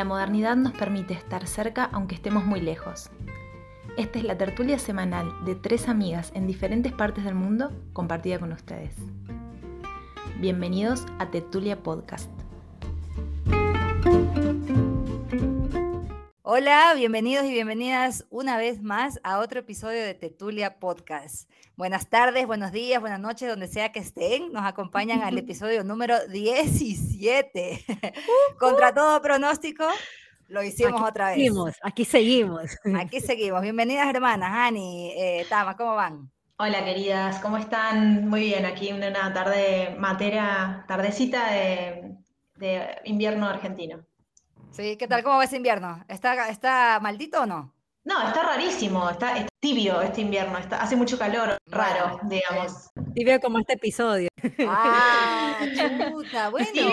La modernidad nos permite estar cerca aunque estemos muy lejos. Esta es la tertulia semanal de tres amigas en diferentes partes del mundo compartida con ustedes. Bienvenidos a Tertulia Podcast. Hola, bienvenidos y bienvenidas una vez más a otro episodio de Tetulia Podcast. Buenas tardes, buenos días, buenas noches, donde sea que estén. Nos acompañan al episodio número 17. Contra todo pronóstico, lo hicimos otra vez. Seguimos, aquí seguimos. Aquí seguimos. Bienvenidas, hermanas. Ani, eh, Tama, ¿cómo van? Hola, queridas, ¿cómo están? Muy bien, aquí una tarde matera, tardecita de, de invierno argentino. Sí, ¿qué tal? ¿Cómo va ese invierno? ¿Está, está maldito o no? No, está rarísimo, está, tibio este invierno, está, hace mucho calor, raro, digamos. Tibio como este episodio. Ah, chuta, bueno. Tibio,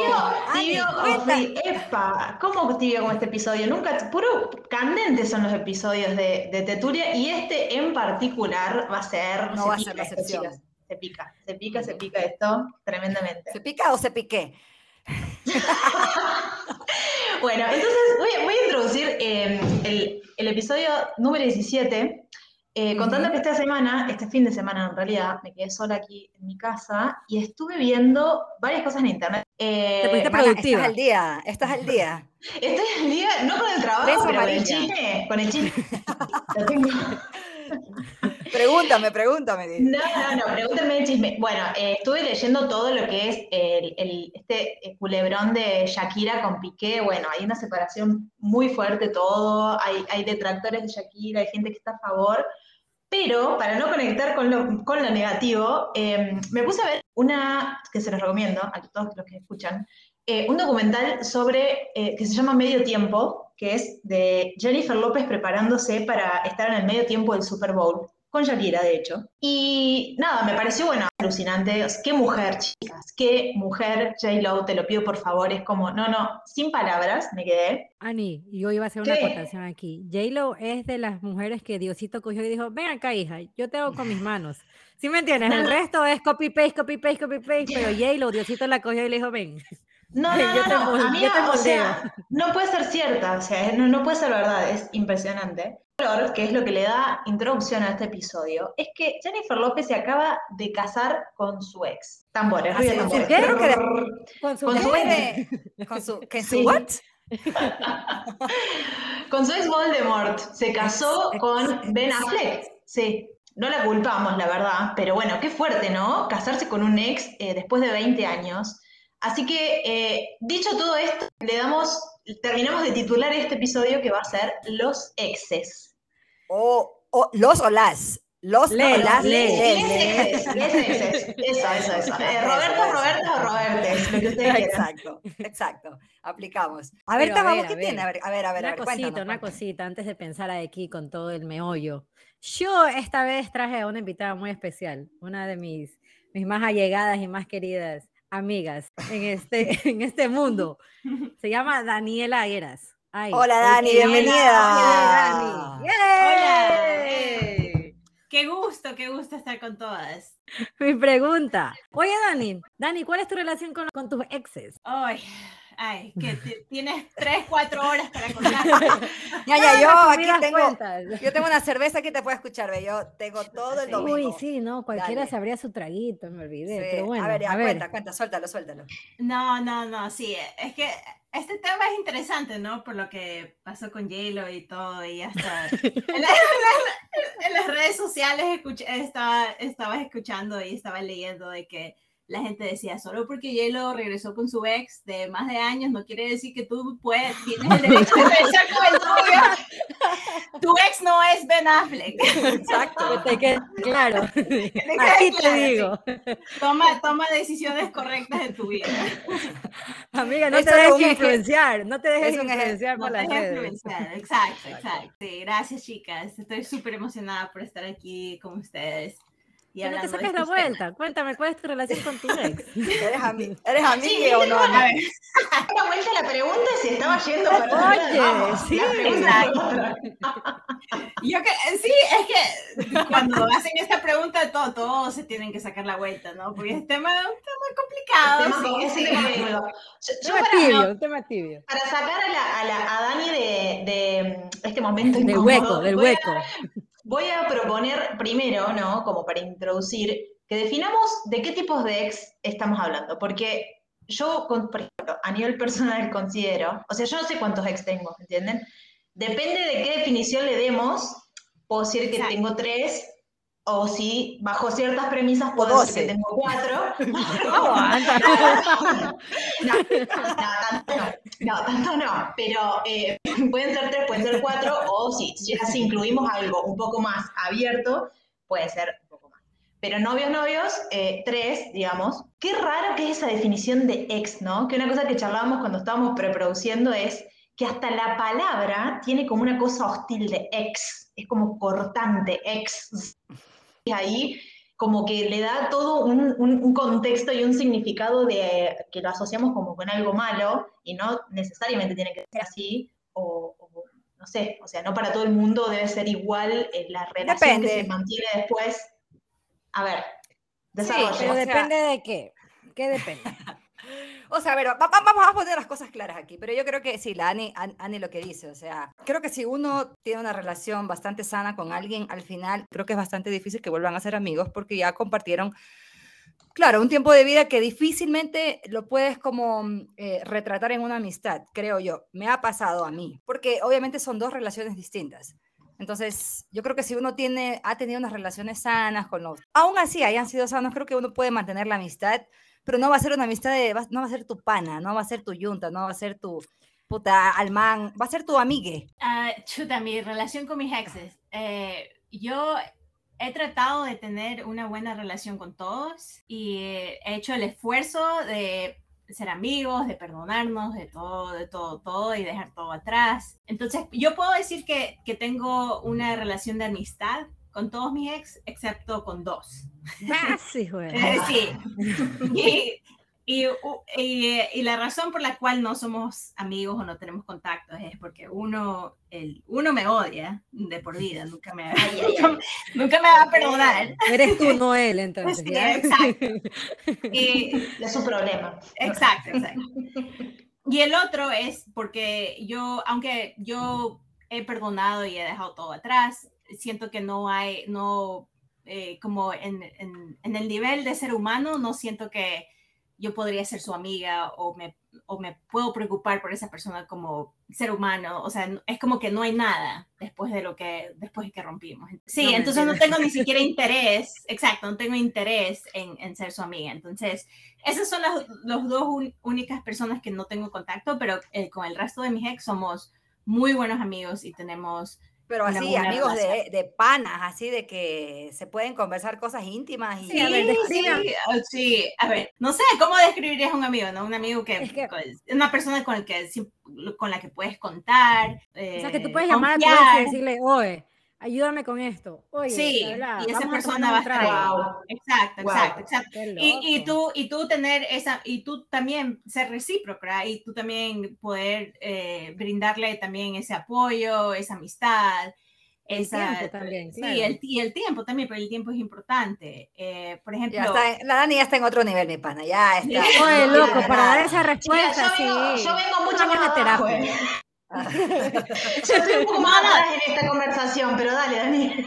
tibio o frío, epa, ¿cómo tibio como este episodio? Nunca, puro candentes son los episodios de, de Teturia y este en particular va a ser, no se va a pica ser la excepción. se pica, se pica, se pica esto tremendamente. ¿Se pica o se piqué? Bueno, entonces voy, voy a introducir eh, el, el episodio número 17, eh, contando que esta semana, este fin de semana en realidad, me quedé sola aquí en mi casa y estuve viendo varias cosas en internet. Eh, Te pusiste productiva. Estás al día, estás al día. estoy al día, no con el trabajo, pero con el chisme. Con el chisme. Pregúntame, pregúntame. No, no, no, pregúntenme el chisme. Bueno, eh, estuve leyendo todo lo que es el, el- este eh, culebrón de Shakira con Piqué. Bueno, hay una separación muy fuerte todo, hay, hay detractores de Shakira, hay gente que está a favor. Pero para no conectar con lo, con lo negativo, eh, me puse a ver una, que se los recomiendo a todos los que escuchan, eh, un documental sobre, eh, que se llama Medio Tiempo, que es de Jennifer López preparándose para estar en el medio tiempo del Super Bowl, con Shakira, de hecho. Y nada, me pareció, bueno, alucinante. Qué mujer, chicas, qué mujer, J-Lo, te lo pido por favor. Es como, no, no, sin palabras, me quedé. Ani, yo iba a hacer una ¿Qué? acotación aquí. J-Lo es de las mujeres que Diosito cogió y dijo, ven acá, hija, yo te hago con mis manos. ¿Sí me entiendes? El resto es copy-paste, copy-paste, copy-paste, pero J-Lo, Diosito la cogió y le dijo, ven. No, no, Yo no, te no, yo amiga, te o sea, no puede ser cierta, o sea, no, no puede ser verdad, es impresionante. Flor, que es lo que le da introducción a este episodio, es que Jennifer López se acaba de casar con su ex. Tambores, Ah, ruido sí, tambores. creo que de- Con su Con su ex. de- con su, ¿que su Sí. what? Con su ex Voldemort. Se casó con Ben Affleck. Sí. No la culpamos, la verdad. Pero bueno, qué fuerte, ¿no? Casarse con un ex eh, después de 20 años. Así que, eh, dicho todo esto, le damos, terminamos de titular este episodio que va a ser Los exes. O, o los o las. Los Les, o las. les. exes, les exes. Eso, eso, eso. Eh, Roberto, Roberto o Robertes, lo que ustedes quieran. Exacto, exacto. Aplicamos. A ver, Pero a Tama, ver, ¿vos a qué ver. tiene? A ver, a ver, a ver. a Una ver, cosita, cuéntanos, una cuéntanos. cosita, antes de pensar aquí con todo el meollo. Yo esta vez traje a una invitada muy especial, una de mis, mis más allegadas y más queridas amigas en este, en este mundo. Se llama Daniela Eras. Ay, Hola, Dani, bienvenida. Dani. Hola. ¡Yay! Qué gusto, qué gusto estar con todas. Mi pregunta. Oye, Dani, Dani, ¿cuál es tu relación con, con tus exes? Ay, ay, que ti- tienes tres, cuatro horas para contar. Ya, ya, yo aquí tengo. cuentas. Yo tengo una cerveza que te puedo escuchar, ve. Yo tengo todo el domingo. Uy, sí, no, cualquiera Dale. sabría su traguito, me olvidé, Sí, pero bueno, a ver, ya, cuenta, cuenta, suéltalo, suéltalo. No, no, no, sí, es que este tema es interesante, ¿no? Por lo que pasó con J-Lo y todo, y hasta en, la- en la- en las redes sociales escuché- estaba, estaba escuchando y estaba leyendo de que la gente decía, solo porque J-Lo regresó con su ex de más de años, no quiere decir que tú puedes, tienes el derecho de regresar con el tuyo. Tu ex no es Ben Affleck. Exacto. Que te quede claro. quede Así te claro, digo. Toma, toma decisiones correctas en tu vida. Amiga, no te dejes influenciar, no te dejes influenciar No por te las dejes redes. influenciar. Exacto, exacto. Sí, gracias, chicas. Estoy súper emocionada por estar aquí con ustedes. Y Que no te saques la vuelta. Cuéntame, ¿cuál es tu relación con tu ex? ¿Eres, ami- ¿eres amiga Sí, o no? a ver, Una vuelta la pregunta se estaba yendo para Oye. Vamos, sí, la. Yo que sí, es que cuando hacen esta pregunta, todo, todos se tienen que sacar la vuelta, ¿no? Porque es tema, un tema complicado. Tema sí, sí. cómodo. Yo- yo tema para- tibio, tema tibio. Para sacar a, la, a, la- a Dani de, de este momento Del incómodo, hueco, del voy a- hueco. Voy a proponer primero, ¿no? Como para introducir, que definamos de qué tipos de ex estamos hablando. Porque yo, por ejemplo, a nivel personal considero, o sea, yo no sé cuántos ex tengo, ¿entienden? Depende de qué definición le demos, puedo decir que Exacto. tengo tres, o si bajo ciertas premisas puedo decir que tengo cuatro. No, no, tanto no, no, tanto no, pero eh, pueden ser tres, pueden ser cuatro, o si, si incluimos algo un poco más abierto, puede ser un poco más. Pero novios, novios, eh, tres, digamos. Qué raro que es esa definición de ex, ¿no? Que una cosa que charlábamos cuando estábamos preproduciendo es que hasta la palabra tiene como una cosa hostil de ex, es como cortante, ex. Ahí como que le da todo un, un- un contexto y un significado de que lo asociamos como con algo malo y no necesariamente tiene que ser así o, o no sé, o sea, no para todo el mundo debe ser igual eh, la relación que se mantiene después. A ver, desarrolla. Pero O sea- depende de qué. ¿Qué depende? O sea, a ver, va- va- vamos a poner las cosas claras aquí, pero yo creo que sí, la Ani, An- Ani lo que dice, o sea, creo que si uno tiene una relación bastante sana con alguien, al final creo que es bastante difícil que vuelvan a ser amigos porque ya compartieron, claro, un tiempo de vida que difícilmente lo puedes como eh, retratar en una amistad, creo yo. Me ha pasado a mí, porque obviamente son dos relaciones distintas. Entonces, yo creo que si uno tiene, ha tenido unas relaciones sanas con los, aún así hayan sido sanos, creo que uno puede mantener la amistad pero no va a ser una amistad de, va- no va a ser tu pana, no va a ser tu yunta, no va a ser tu puta alman, va a ser tu amigue. Ah, chuta, mi relación con mis exes. Eh, yo he tratado de tener una buena relación con todos y he hecho el esfuerzo de ser amigos, de perdonarnos, de todo, de todo, todo y dejar todo atrás. Entonces, yo puedo decir que, que tengo una relación de amistad con todos mis ex, excepto con dos. Ah, sí, güey. Eh, sí. Y, y, y, y la razón por la cual no somos amigos o no tenemos contactos es porque uno, el, uno me odia de por vida, nunca me, nunca, nunca me va a perdonar. Eres tú, no él, entonces. Sí, exacto. Y, Es su problema. Exacto, exacto. Y el otro es porque yo, aunque yo he perdonado y he dejado todo atrás, siento que no hay, no, eh, como en, en, en el nivel de ser humano, no siento que yo podría ser su amiga o me, o me puedo preocupar por esa persona como ser humano. O sea, es como que no hay nada después de lo que, después de que rompimos. Sí, No entonces no tengo ni siquiera interés, exacto, no tengo interés en, en ser su amiga. Entonces, esas son las los dos un- únicas personas que no tengo contacto, pero eh, con el resto de mis ex somos muy buenos amigos y tenemos Pero así, amigos de, de panas, así de que se pueden conversar cosas íntimas y... Sí, a ver, sí, ah, sí, a ver, no sé cómo describirías a un amigo, ¿no? Un amigo que, Es que- con- una persona con, el que, con la que puedes contar. O sea, que tú eh, puedes llamar a tu y decirle, oye, ayúdame con esto. Oye, Sí, y esa a persona va a estar trago". Wow. Exacto, Wow. exacto, exacto. Y, y tú, y tú tener esa, y tú también ser recíproca, y tú también poder eh, brindarle también ese apoyo, esa amistad. El esa- tiempo también, Sí, claro. el, y el tiempo también, pero el tiempo es importante. Eh, por ejemplo, Ya está, la Dani ya está en otro nivel, mi pana, ya está. Oye, loco, para dar esa respuesta, yo, vengo, sí. yo vengo mucho más de abajo, terapia. Eh. Yo estoy un poco más atrás en esta conversación, pero dale, Dani.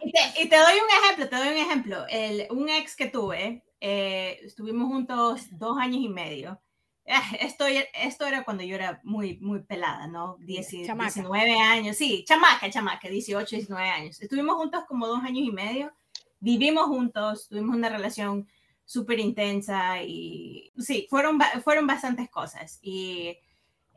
Y te, y te doy un ejemplo, te doy un ejemplo. El, un ex que tuve, eh, estuvimos juntos dos años y medio. Eh, Esto, esto era cuando yo era muy, muy pelada, ¿no? Dieci- Chamaca. 19 años, sí, chamaca, chamaca, 18, 19 años. Estuvimos juntos como dos años y medio, vivimos juntos, tuvimos una relación súper intensa y sí, fueron, fueron bastantes cosas. Y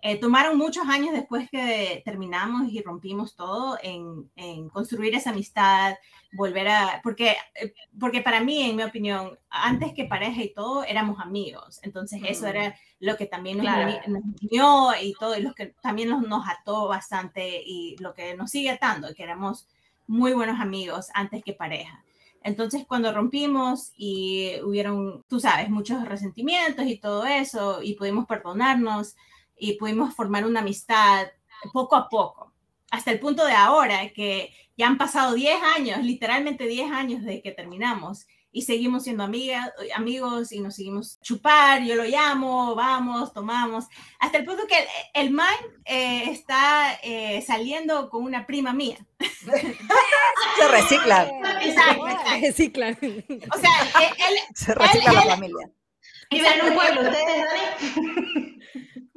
eh, tomaron muchos años después que terminamos y rompimos todo en, en construir esa amistad, volver a, porque, eh, porque para mí, en mi opinión, antes que pareja y todo, éramos amigos. Entonces eso Mm. era lo que también nos, Claro. nos unió y todo, y lo que también nos, nos ató bastante y lo que nos sigue atando, que éramos muy buenos amigos antes que pareja. Entonces, cuando rompimos y hubieron, tú sabes, muchos resentimientos y todo eso, y pudimos perdonarnos y pudimos formar una amistad poco a poco, hasta el punto de ahora que ya han pasado 10 años, literalmente 10 años de que terminamos y seguimos siendo amigas, amigos y nos seguimos chupar, yo lo llamo, vamos, tomamos, hasta el punto que el, man eh, está eh, saliendo con una prima mía. Se recicla. Exacto, Recicla. O sea, él... Se recicla él- la él- familia. Vive en un pueblo, ¿ustedes, Dani?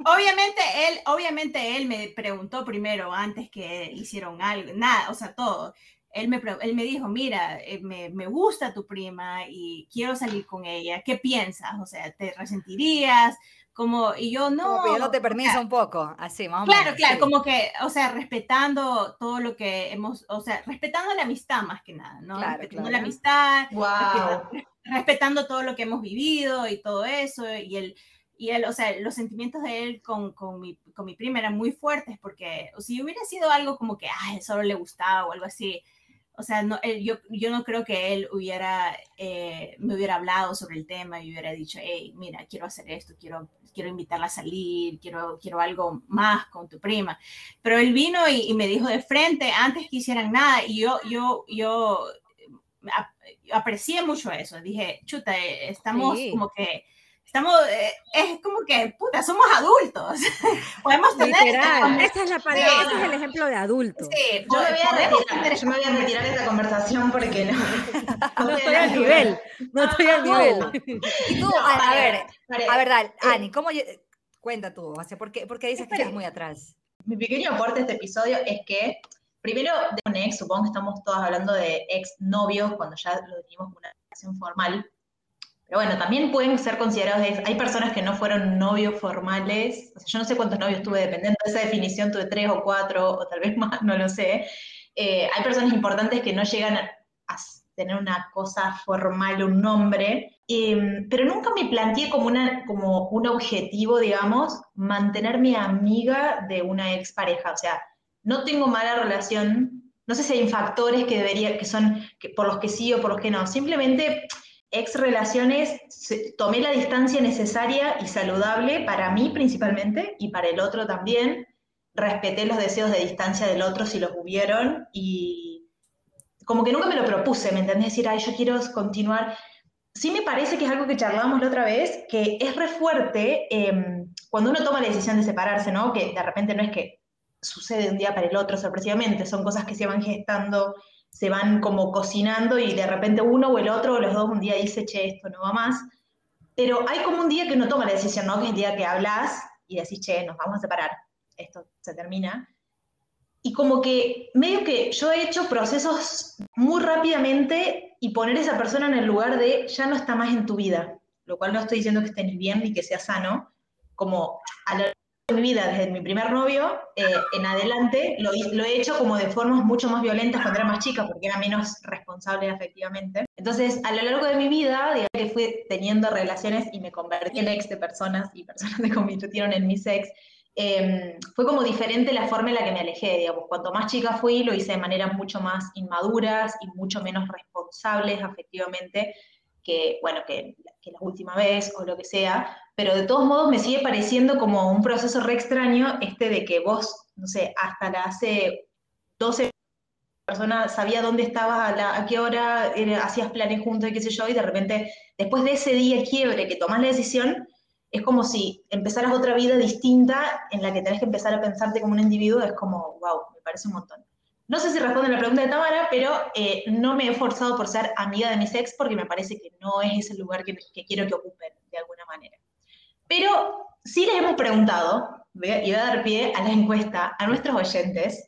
Obviamente él, obviamente él me preguntó primero antes que hicieron algo, nada, o sea, todo. Él me, él me dijo, mira, eh, me, me gusta tu prima y quiero salir con ella. ¿Qué piensas? O sea, ¿te resentirías? Como, y yo no. Como pidiéndote permiso un poco, así, más o Claro, menos. claro, sí. como que, o sea, respetando todo lo que hemos, o sea, respetando la amistad más que nada, ¿no? Claro, respetando claro. la amistad, Wow. respetando todo lo que hemos vivido y todo eso, y él, y él, o sea, los sentimientos de él con, con, mi, con mi prima eran muy fuertes, porque si hubiera sido algo como que, ah, él solo le gustaba o algo así, o sea, no, él- yo, yo no creo que él hubiera, eh, me hubiera hablado sobre el tema y hubiera dicho, hey, mira, quiero hacer esto, quiero, quiero invitarla a salir, quiero, quiero algo más con tu prima. Pero él vino y, me dijo de frente, antes que hicieran nada, y yo, yo, yo ap- aprecié mucho eso. Dije, chuta, eh, estamos Sí. como que, estamos, eh, es como que, puta, somos adultos. Podemos tener... Literal. Esa es la palabra, Sí. ese es el ejemplo de adulto. Sí, Yo me voy a retirar, yo me voy a retirar de esta conversación porque no. No estoy al nivel, no estoy al nivel. Y tú, No, a, a ver, a ver, dale, Eh, Ani, ¿cómo lle- cuenta tú? O sea, ¿por qué, por qué dices que Espera. estás muy atrás? Mi pequeño aporte a este episodio es que, primero, de un ex, supongo que estamos todos hablando de ex novios cuando ya lo definimos como una relación formal. Pero bueno, también pueden ser considerados ex. Hay personas que no fueron novios formales. O sea, yo no sé cuántos novios tuve, dependiendo de esa definición, tuve tres o cuatro, o tal vez más, no lo sé. Eh, hay personas importantes que no llegan a, a tener una cosa formal, un nombre. Eh, pero nunca me planteé como, una, como un objetivo, digamos, mantenerme amiga de una expareja. O sea, no tengo mala relación. No sé si hay factores que debería, que son por los que sí o por los que no. Simplemente ex relaciones, tomé la distancia necesaria y saludable para mí principalmente y para el otro también. Respeté los deseos de distancia del otro si los hubieron y como que nunca me lo propuse, ¿me entendés? Decir, ay, yo quiero continuar. Sí me parece que es algo que charlábamos la otra vez, que es re fuerte eh, cuando uno toma la decisión de separarse, ¿no? Que de repente no es que sucede de un día para el otro sorpresivamente, son cosas que se van gestando, se van como cocinando y de repente uno o el otro o los dos un día dice, che, esto no va más. Pero hay como un día que uno toma la decisión, ¿no? Que es el día que hablas y decís, che, nos vamos a separar, esto se termina. Y como que medio que yo he hecho procesos muy rápidamente y poner a esa persona en el lugar de ya no está más en tu vida, lo cual no estoy diciendo que esté ni bien ni que sea sano, como a de mi vida, desde mi primer novio eh, en adelante, lo, lo he hecho como de formas mucho más violentas cuando era más chica, porque era menos responsable afectivamente. Entonces, a lo largo de mi vida, digamos que fui teniendo relaciones y me convertí en ex de personas y personas se convirtieron en mis ex, eh, fue como diferente la forma en la que me alejé, digamos. Cuanto más chica fui, lo hice de maneras mucho más inmaduras y mucho menos responsables afectivamente que, bueno, que, la última vez o lo que sea. Pero de todos modos me sigue pareciendo como un proceso re extraño este de que vos, no sé, hasta la hace 12 persona sabía dónde estabas, a, qué hora, era- hacías planes juntos y qué sé yo, y de repente, después de ese día quiebre que tomás la decisión, es como si empezaras otra vida distinta en la que tenés que empezar a pensarte como un individuo, es como, wow, me parece un montón. No sé si responde a la pregunta de Tamara, pero eh, no me he esforzado por ser amiga de mis ex porque me parece que no es ese lugar que, quiero que ocupen de alguna manera. Pero sí les hemos preguntado, y voy a dar pie a la encuesta, a nuestros oyentes,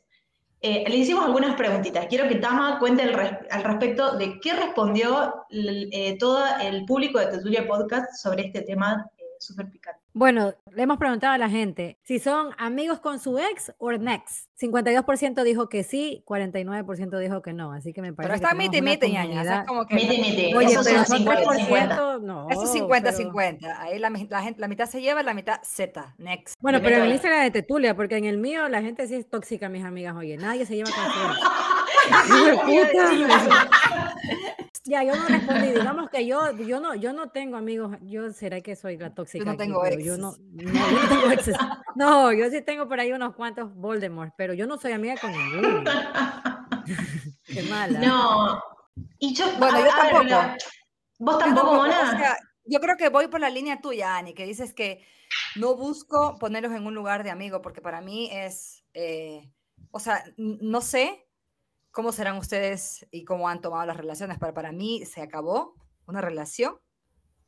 eh, le hicimos algunas preguntitas. Quiero que Tama cuente al, res- al respecto de qué respondió eh, todo el público de Tetulia Podcast sobre este tema súper picante. Bueno, le hemos preguntado a la gente si son amigos con su ex o next. 52% dijo que sí, 49% dijo que no, así que me parece Pero está mite, mite, ñaña. o sea, es como que. Mite, mite. Oye, Esos pero son son 50, 3%, no. Eso es pero- 50-50. Ahí la, la gente, la mitad se lleva, la mitad Z. Next. Bueno, pero en el. Instagram de Tetulia, porque en el mío la gente sí es tóxica, mis amigas. Oye, nadie se lleva con su Ya, yo no respondí. Digamos que yo, yo no, yo no tengo amigos. Yo será que soy la tóxica. Yo no aquí, tengo pero exes. yo no, no, yo no tengo exes. No, yo sí tengo por ahí unos cuantos Voldemort, pero yo no soy amiga con ninguno. Qué mala. No. Y yo, Bueno, a- yo ver, tampoco. ¿Vos tampoco, Mona? o sea, yo creo que voy por la línea tuya, Ani, que dices que no busco ponerlos en un lugar de amigo, porque para mí es, eh, o sea, no sé cómo serán ustedes y cómo han tomado las relaciones, pero para mí se acabó una relación.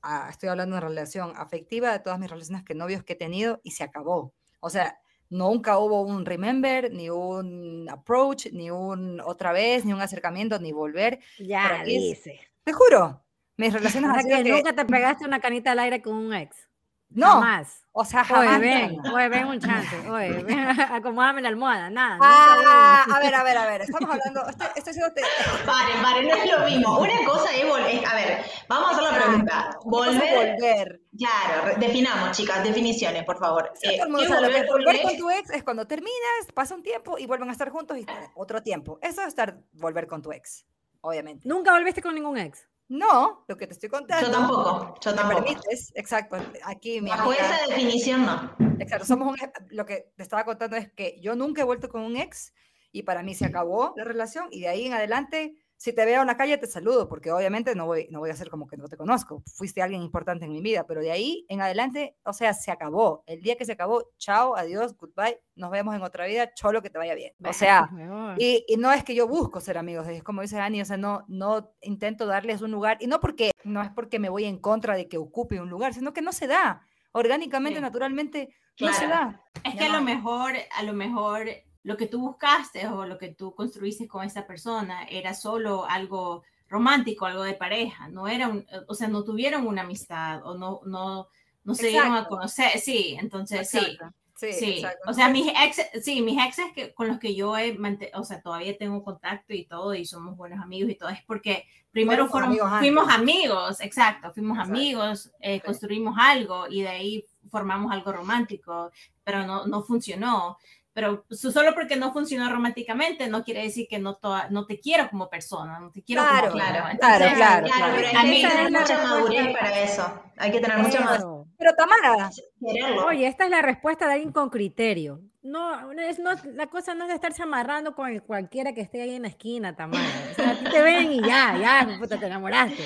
ah, estoy hablando de una relación afectiva, de todas mis relaciones que novios que he tenido, y se acabó. O sea, nunca hubo un remember, ni un approach, ni un otra vez, ni un acercamiento, ni volver. ya para dice. Te juro, mis relaciones O sea que que- nunca te pegaste una canita al aire con un ex. No, Jamás. o sea, Oye, jamás. ven, nada. oye, ven un chance. Oye, ven, acomódame la almohada. Nada. Ah, a ver, a ver, a ver, estamos hablando, estoy, estoy haciéndote- Paren, paren, no es lo mismo. Una cosa es volver. A ver, vamos a hacer la pregunta. Cosa es Volver. volver. Claro, definamos, chicas, definiciones, por favor. Sí, Eh, todo el mundo ¿qué sabe lo que es volver volver con con tu ex es cuando terminas, pasa un tiempo y vuelven a estar juntos y otro tiempo. Eso es estar volver con tu ex, obviamente. Nunca volviste con ningún ex. No, lo que te estoy contando. Yo tampoco, yo Me tampoco. permites, exacto. Aquí mi Bajo amiga- esa definición, no. Exacto, somos un, lo que te estaba contando es que yo nunca he vuelto con un ex y para mí se acabó la relación y de ahí en adelante, si te veo en la calle te saludo, porque obviamente no voy, no voy a hacer como que no te conozco, fuiste alguien importante en mi vida, pero de ahí en adelante, o sea, se acabó. El día que se acabó, chao, adiós, goodbye, nos vemos en otra vida, cholo, que te vaya bien. O sea, y, y no es que yo busco ser amigos, es como dice Dani, o sea, no, no intento darles un lugar, y no porque, no es porque me voy en contra de que ocupe un lugar, sino que no se da. Orgánicamente, Sí. naturalmente, no se Claro. da. Es que a no lo hay. mejor, a lo mejor lo que tú buscaste o lo que tú construiste con esa persona era solo algo romántico, algo de pareja, no era un, o sea, no tuvieron una amistad o no, no, no se dieron a conocer, sí, entonces sí, Exacto. Sí, sí, exacto. o sea, mis ex, sí, mis exes que, con los que yo he, o sea, todavía tengo contacto y todo y somos buenos amigos y todo, es porque primero Fueron amigos fuimos amigos, exacto, fuimos Exacto. amigos, eh, Sí. construimos algo y de ahí formamos algo romántico, pero no, no funcionó. Pero so- solo porque no funcionó románticamente no quiere decir que no, toa- no te quiero como persona, no te quiero Claro, como claro, Entonces, claro, Claro, A hay que tener mucha madurez para eso. Hay que tener mucha madurez. Pero Tamara. Oye, esta es la respuesta de alguien con criterio. No, es, no, la cosa no es de estarse amarrando con el cualquiera que esté ahí en la esquina, Tamara. O sea, a ti te ven y ya, ya, puta, te enamoraste.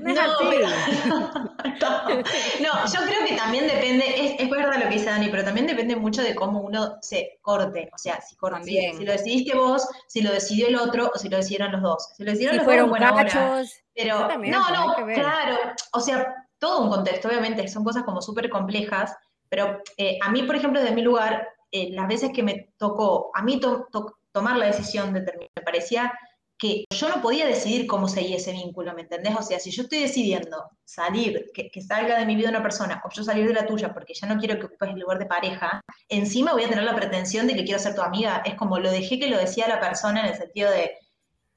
No es No, así. No, no, yo creo que también depende, es, es verdad lo que dice Dani, pero también depende mucho de cómo uno se corte. O sea, si, cor- si, si lo decidiste vos, si lo decidió el otro o si lo decidieron los dos. Si lo decidieron Si los fueron dos. Pero no, no, claro, o sea, todo un contexto, obviamente, son cosas como súper complejas, pero eh, a mí, por ejemplo, desde mi lugar, eh, las veces que me tocó, a mí to- to- tomar la decisión de terminar, me parecía que yo no podía decidir cómo seguir ese vínculo, ¿me entendés? O sea, si yo estoy decidiendo salir, que, que salga de mi vida una persona, o yo salir de la tuya porque ya no quiero que ocupes el lugar de pareja, encima voy a tener la pretensión de que quiero ser tu amiga, es como lo dejé que lo decía la persona en el sentido de,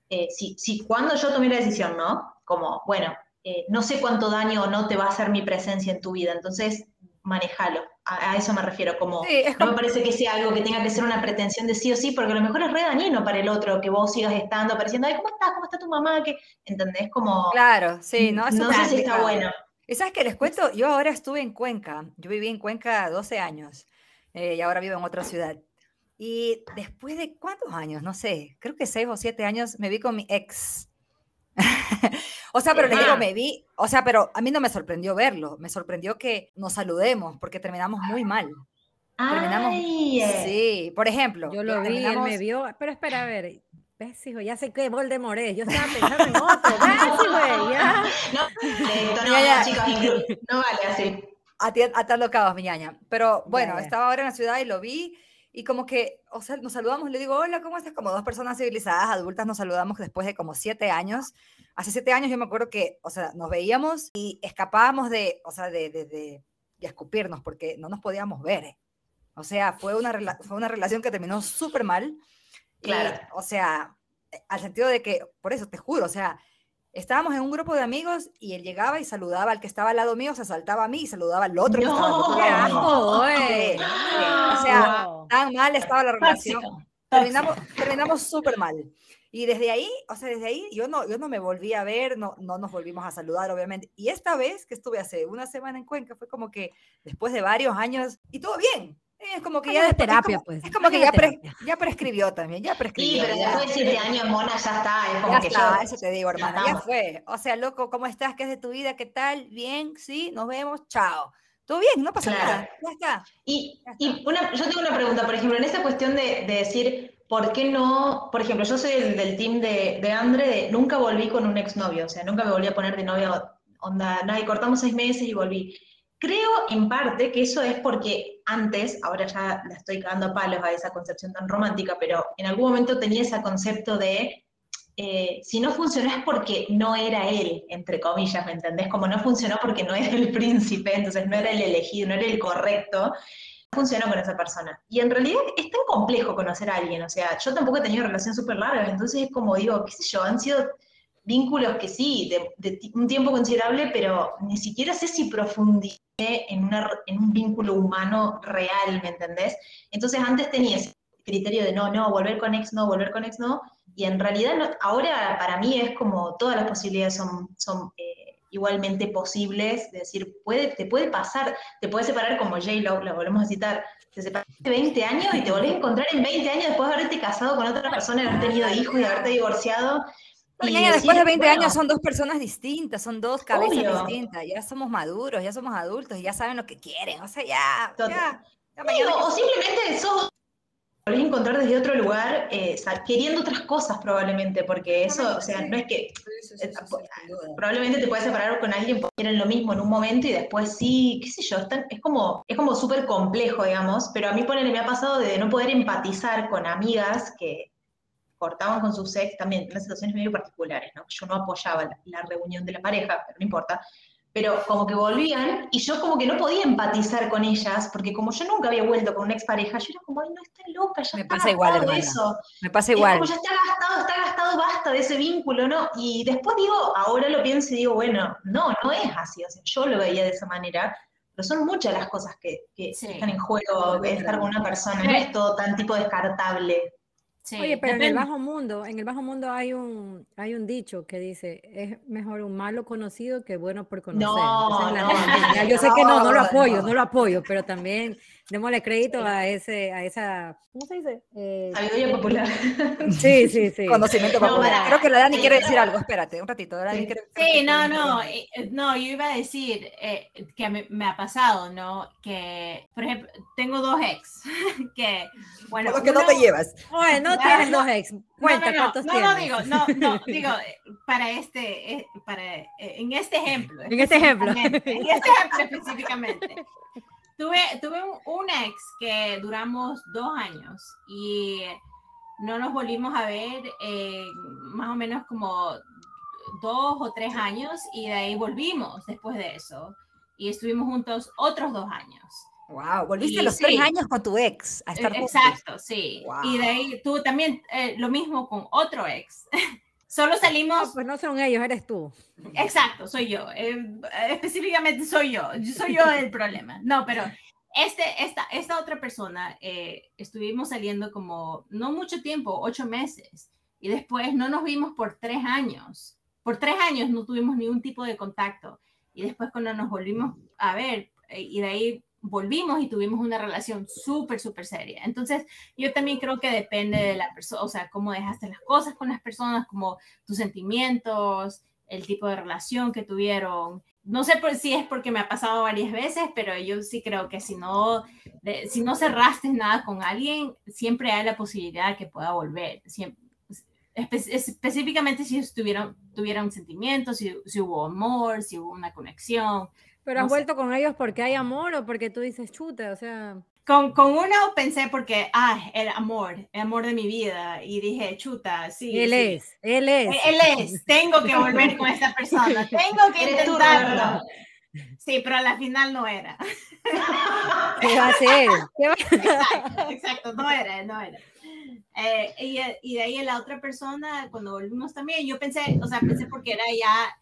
eh, si, si cuando yo tomé la decisión, ¿no? Como, bueno, eh, no sé cuánto daño o no te va a hacer mi presencia en tu vida, entonces manejalo. A, a eso me refiero, como Sí, es no como- me parece que sea algo que tenga que ser una pretensión de sí o sí, porque a lo mejor es re dañino para el otro que vos sigas estando, apareciendo, ay, ¿cómo estás? ¿Cómo está tu mamá? que ¿Entendés? Como, claro, sí, no, eso no sé si está bueno. Y sabes que les cuento, yo ahora estuve en Cuenca, yo viví en Cuenca 12 años eh, y ahora vivo en otra ciudad. Y después de cuántos años, no sé, creo que 6 o 7 años, me vi con mi ex. O sea, pero les digo, me vi, o sea, pero a mí no me sorprendió verlo, me sorprendió que nos saludemos porque terminamos muy mal. Terminamos- Ay, eh, Sí, por ejemplo, Yo lo vi, él me vio. Pero espera, a ver. ¿Ves, hijo? Ya sé que Voldemort es. Yo estaba pensando en otro. ¿Ves, güey? Ya. no, no, Ya, ya. chicos, no vale así. ati- atando cabos, mi ñaña. Pero bueno, ya. estaba ahora en la ciudad y lo vi y como que, o sea, nos saludamos y le digo, hola, ¿cómo estás? Como dos personas civilizadas, adultas, nos saludamos después de como siete años. Hace siete años yo me acuerdo que, o sea, nos veíamos y escapábamos de, o sea, de, de, de- de escupirnos porque no nos podíamos ver. eh. O sea, fue una, fue una relación que terminó súper mal. Y, Claro. o sea, al sentido de que, por eso te juro, o sea, estábamos en un grupo de amigos y él llegaba y saludaba al que estaba al lado mío, se saltaba a mí y saludaba al otro que estaba al otro No. O sea, Wow. tan mal estaba la relación. Tóxico. terminamos, terminamos súper mal. Y desde ahí, o sea, desde ahí yo no, yo no me volví a ver, no, no nos volvimos a saludar, obviamente. Y esta vez que estuve hace una semana en Cuenca, fue como que después de varios años, y todo bien. Es como que ya de terapia, es como, pues. Es como que ya, pre, ya, prescribió también, ya Sí, prescribió. pero ya, después de siete años, Mona, ya está. Es como ya que está, yo- eso te digo, hermana, ya fue. O sea, loco, ¿cómo estás? ¿Qué es de tu vida? ¿Qué tal? Bien, sí, nos vemos, chao. Todo bien, no pasa Claro. nada, ya está. Y, Ya está. y una, yo tengo una pregunta, por ejemplo, en esa cuestión de, de decir, ¿por qué no? Por ejemplo, yo soy el del team de, de Andre, de nunca volví con un exnovio, o sea, nunca me volví a poner de novia, onda, nada, y cortamos seis meses y volví. Creo en parte que eso es porque antes, ahora ya la estoy cagando a palos a esa concepción tan romántica, pero en algún momento tenía ese concepto de eh, si no funcionó es porque no era él, entre comillas, ¿me entendés? Como no funcionó porque no era el príncipe, entonces no era el elegido, no era el correcto, funcionó con esa persona. Y en realidad es tan complejo conocer a alguien, o sea, yo tampoco he tenido relación súper largas, entonces es como digo, qué sé yo, han sido vínculos que sí, de, de un tiempo considerable, pero ni siquiera sé si profundicé en, una, en un vínculo humano real, ¿me entendés? Entonces antes tenía ese criterio de no, no, volver con ex no, volver con ex no, y en realidad no- ahora para mí es como todas las posibilidades son, son eh, igualmente posibles, de decir, puede, te puede pasar, te puedes separar como J-Lo, la volvemos a citar, te separaste 20 años y te volvés a encontrar en 20 años después de haberte casado con otra persona, haber tenido hijos y haberte divorciado. Después de 20 bueno, años son dos personas distintas, son dos cabezas Obvio. distintas, ya somos maduros, ya somos adultos y ya saben lo que quieren, o sea, ya, Total. ya, ya Sí, mañana o, que- simplemente sos volvés a encontrar desde otro lugar, eh, queriendo otras cosas probablemente, porque eso, o sea, no es que Sí, sí, sí, eh, probablemente te puedes separar con alguien porque quieren lo mismo en un momento y después sí, qué sé yo, están- es como es como súper complejo, digamos, pero a mí ponele, me ha pasado de no poder empatizar con amigas que cortaban con sus ex también, en situaciones medio particulares, ¿no? Yo no apoyaba la, la reunión de la pareja, pero no importa, pero como que volvían y yo como que no podía empatizar con ellas, porque como yo nunca había vuelto con una expareja, yo era como, ay, no, está loca, ya Me está pasa igual, gastado hermana. eso. Me pasa Es igual. como ya está gastado, está gastado, basta de ese vínculo, ¿no? Y después digo, ahora lo pienso y digo, bueno, no, no es así, o sea, yo lo veía de esa manera, pero son muchas las cosas que, que Sí. están en juego de estar con una persona, no es todo tan tipo descartable. Sí, Oye, pero en el depende. bajo mundo, en el bajo mundo hay un, hay un dicho que dice, es mejor un malo conocido que bueno por conocer. No, la no, no, Yo sé que no, no lo apoyo, no lo apoyo, pero también démosle crédito a ese, a esa, ¿cómo se dice? Eh, Sabiduría popular. sí, sí, sí. Conocimiento No, popular. Creo que la Dani sí, quiere pero- decir algo, espérate, un ratito, Dani Sí. quiere- Sí, no, no, eh, eh, no, yo iba a decir eh, que me, me ha pasado, ¿no? Que, por ejemplo, tengo dos ex, que, bueno, Por lo que no te llevas. Oye, no No, tienes no, dos ex. Cuenta no, no, cuántos no, tienes. no, digo, no, no, digo, eh, para este, eh, para, eh, en este ejemplo. En este ejemplo. En este ejemplo específicamente. Tuve, tuve un, un ex que duramos dos años y no nos volvimos a ver eh, más o menos como dos o tres años y de ahí volvimos después de eso y estuvimos juntos otros dos años. Wow, volviste Y a los tres años con tu ex a estar Eh, juntos. Exacto, sí. Y de ahí tú también eh, lo mismo con otro ex. Solo No, salimos, pues no son ellos, eres tú. exacto, soy yo. eh, específicamente soy yo. yo- Soy yo el problema. No, pero este, esta, esta otra persona eh, estuvimos saliendo como no mucho tiempo, ocho meses, y después no nos vimos por tres años. Por tres años no tuvimos ningún tipo de contacto. Y después cuando nos volvimos a ver, eh, y de ahí volvimos y tuvimos una relación súper, súper seria. Entonces, yo también creo que depende de la persona, o sea, cómo dejaste las cosas con las personas, como tus sentimientos, el tipo de relación que tuvieron. No sé por, si es porque me ha pasado varias veces, pero yo sí creo que si no, de- si no cerraste nada con alguien, siempre hay la posibilidad que pueda volver. Siempre, espe- específicamente si estuvieron, tuvieron sentimientos, si, si hubo amor, si hubo una conexión. Pero No has sé. vuelto con ellos porque hay amor o porque tú dices chuta, o sea. Con, con uno pensé porque, ah, el amor, el amor de mi vida. Y dije, chuta, sí. Él sí. es, él es. Él él es, tengo que volver con esta persona, tengo que intentarlo. Sí, pero a la final no era. ¿Qué va a va- Exacto, exacto, no era, no era. Eh, y, y de ahí la otra persona, cuando volvimos también, yo pensé, o sea, pensé porque era ya,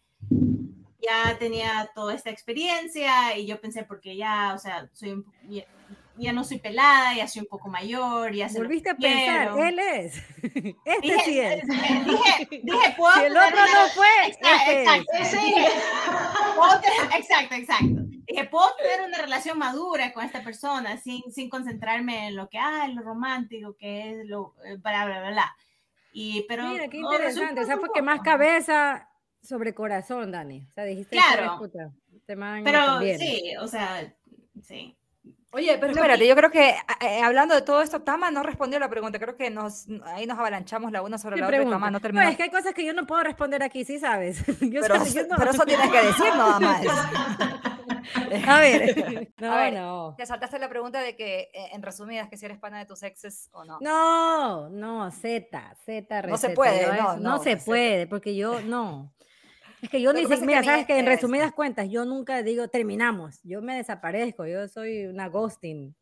ya tenía toda esta experiencia y yo pensé porque ya, o sea, soy un, ya- ya no soy pelada, ya soy un poco mayor, ya se Volviste a pensar, él es. Este Dije, sí es. dije, dije, puedo Si el otro una- no fue, Exacto, este es. exacto, Ese- puedo tener- exacto, exacto. Dije, puedo tener una relación madura con esta persona sin, sin concentrarme en lo que, ah, lo romántico, que es lo, eh, bla, bla, bla, bla. Y, pero, Mira, qué interesante. O sea, resulta fue que un más cabeza sobre corazón, Dani. O sea, dijiste, Claro. "Sabes, puta, me Pero conviene". sí, o sea, sí. Oye, pero espérate, yo creo que eh, hablando de todo esto, Tama no respondió la pregunta. Creo que nos ahí nos avalanchamos la una sobre ¿Qué la otra y pregunta? Tama no No, terminó. es que hay cosas que yo no puedo responder aquí, sí sabes. Yo pero, yo no- pero eso tienes que decir nada más. A ver, no, A ver, no. Te saltaste la pregunta de que, eh, en resumidas, que si eres pana de tus exes o no. No, no, Z, Z, No se puede, no, eso- no, se puede, porque yo no. Es que yo ni que siquiera, que mira, mi sabes que en resumidas cuentas, yo nunca digo terminamos, yo me desaparezco, yo soy una ghosting,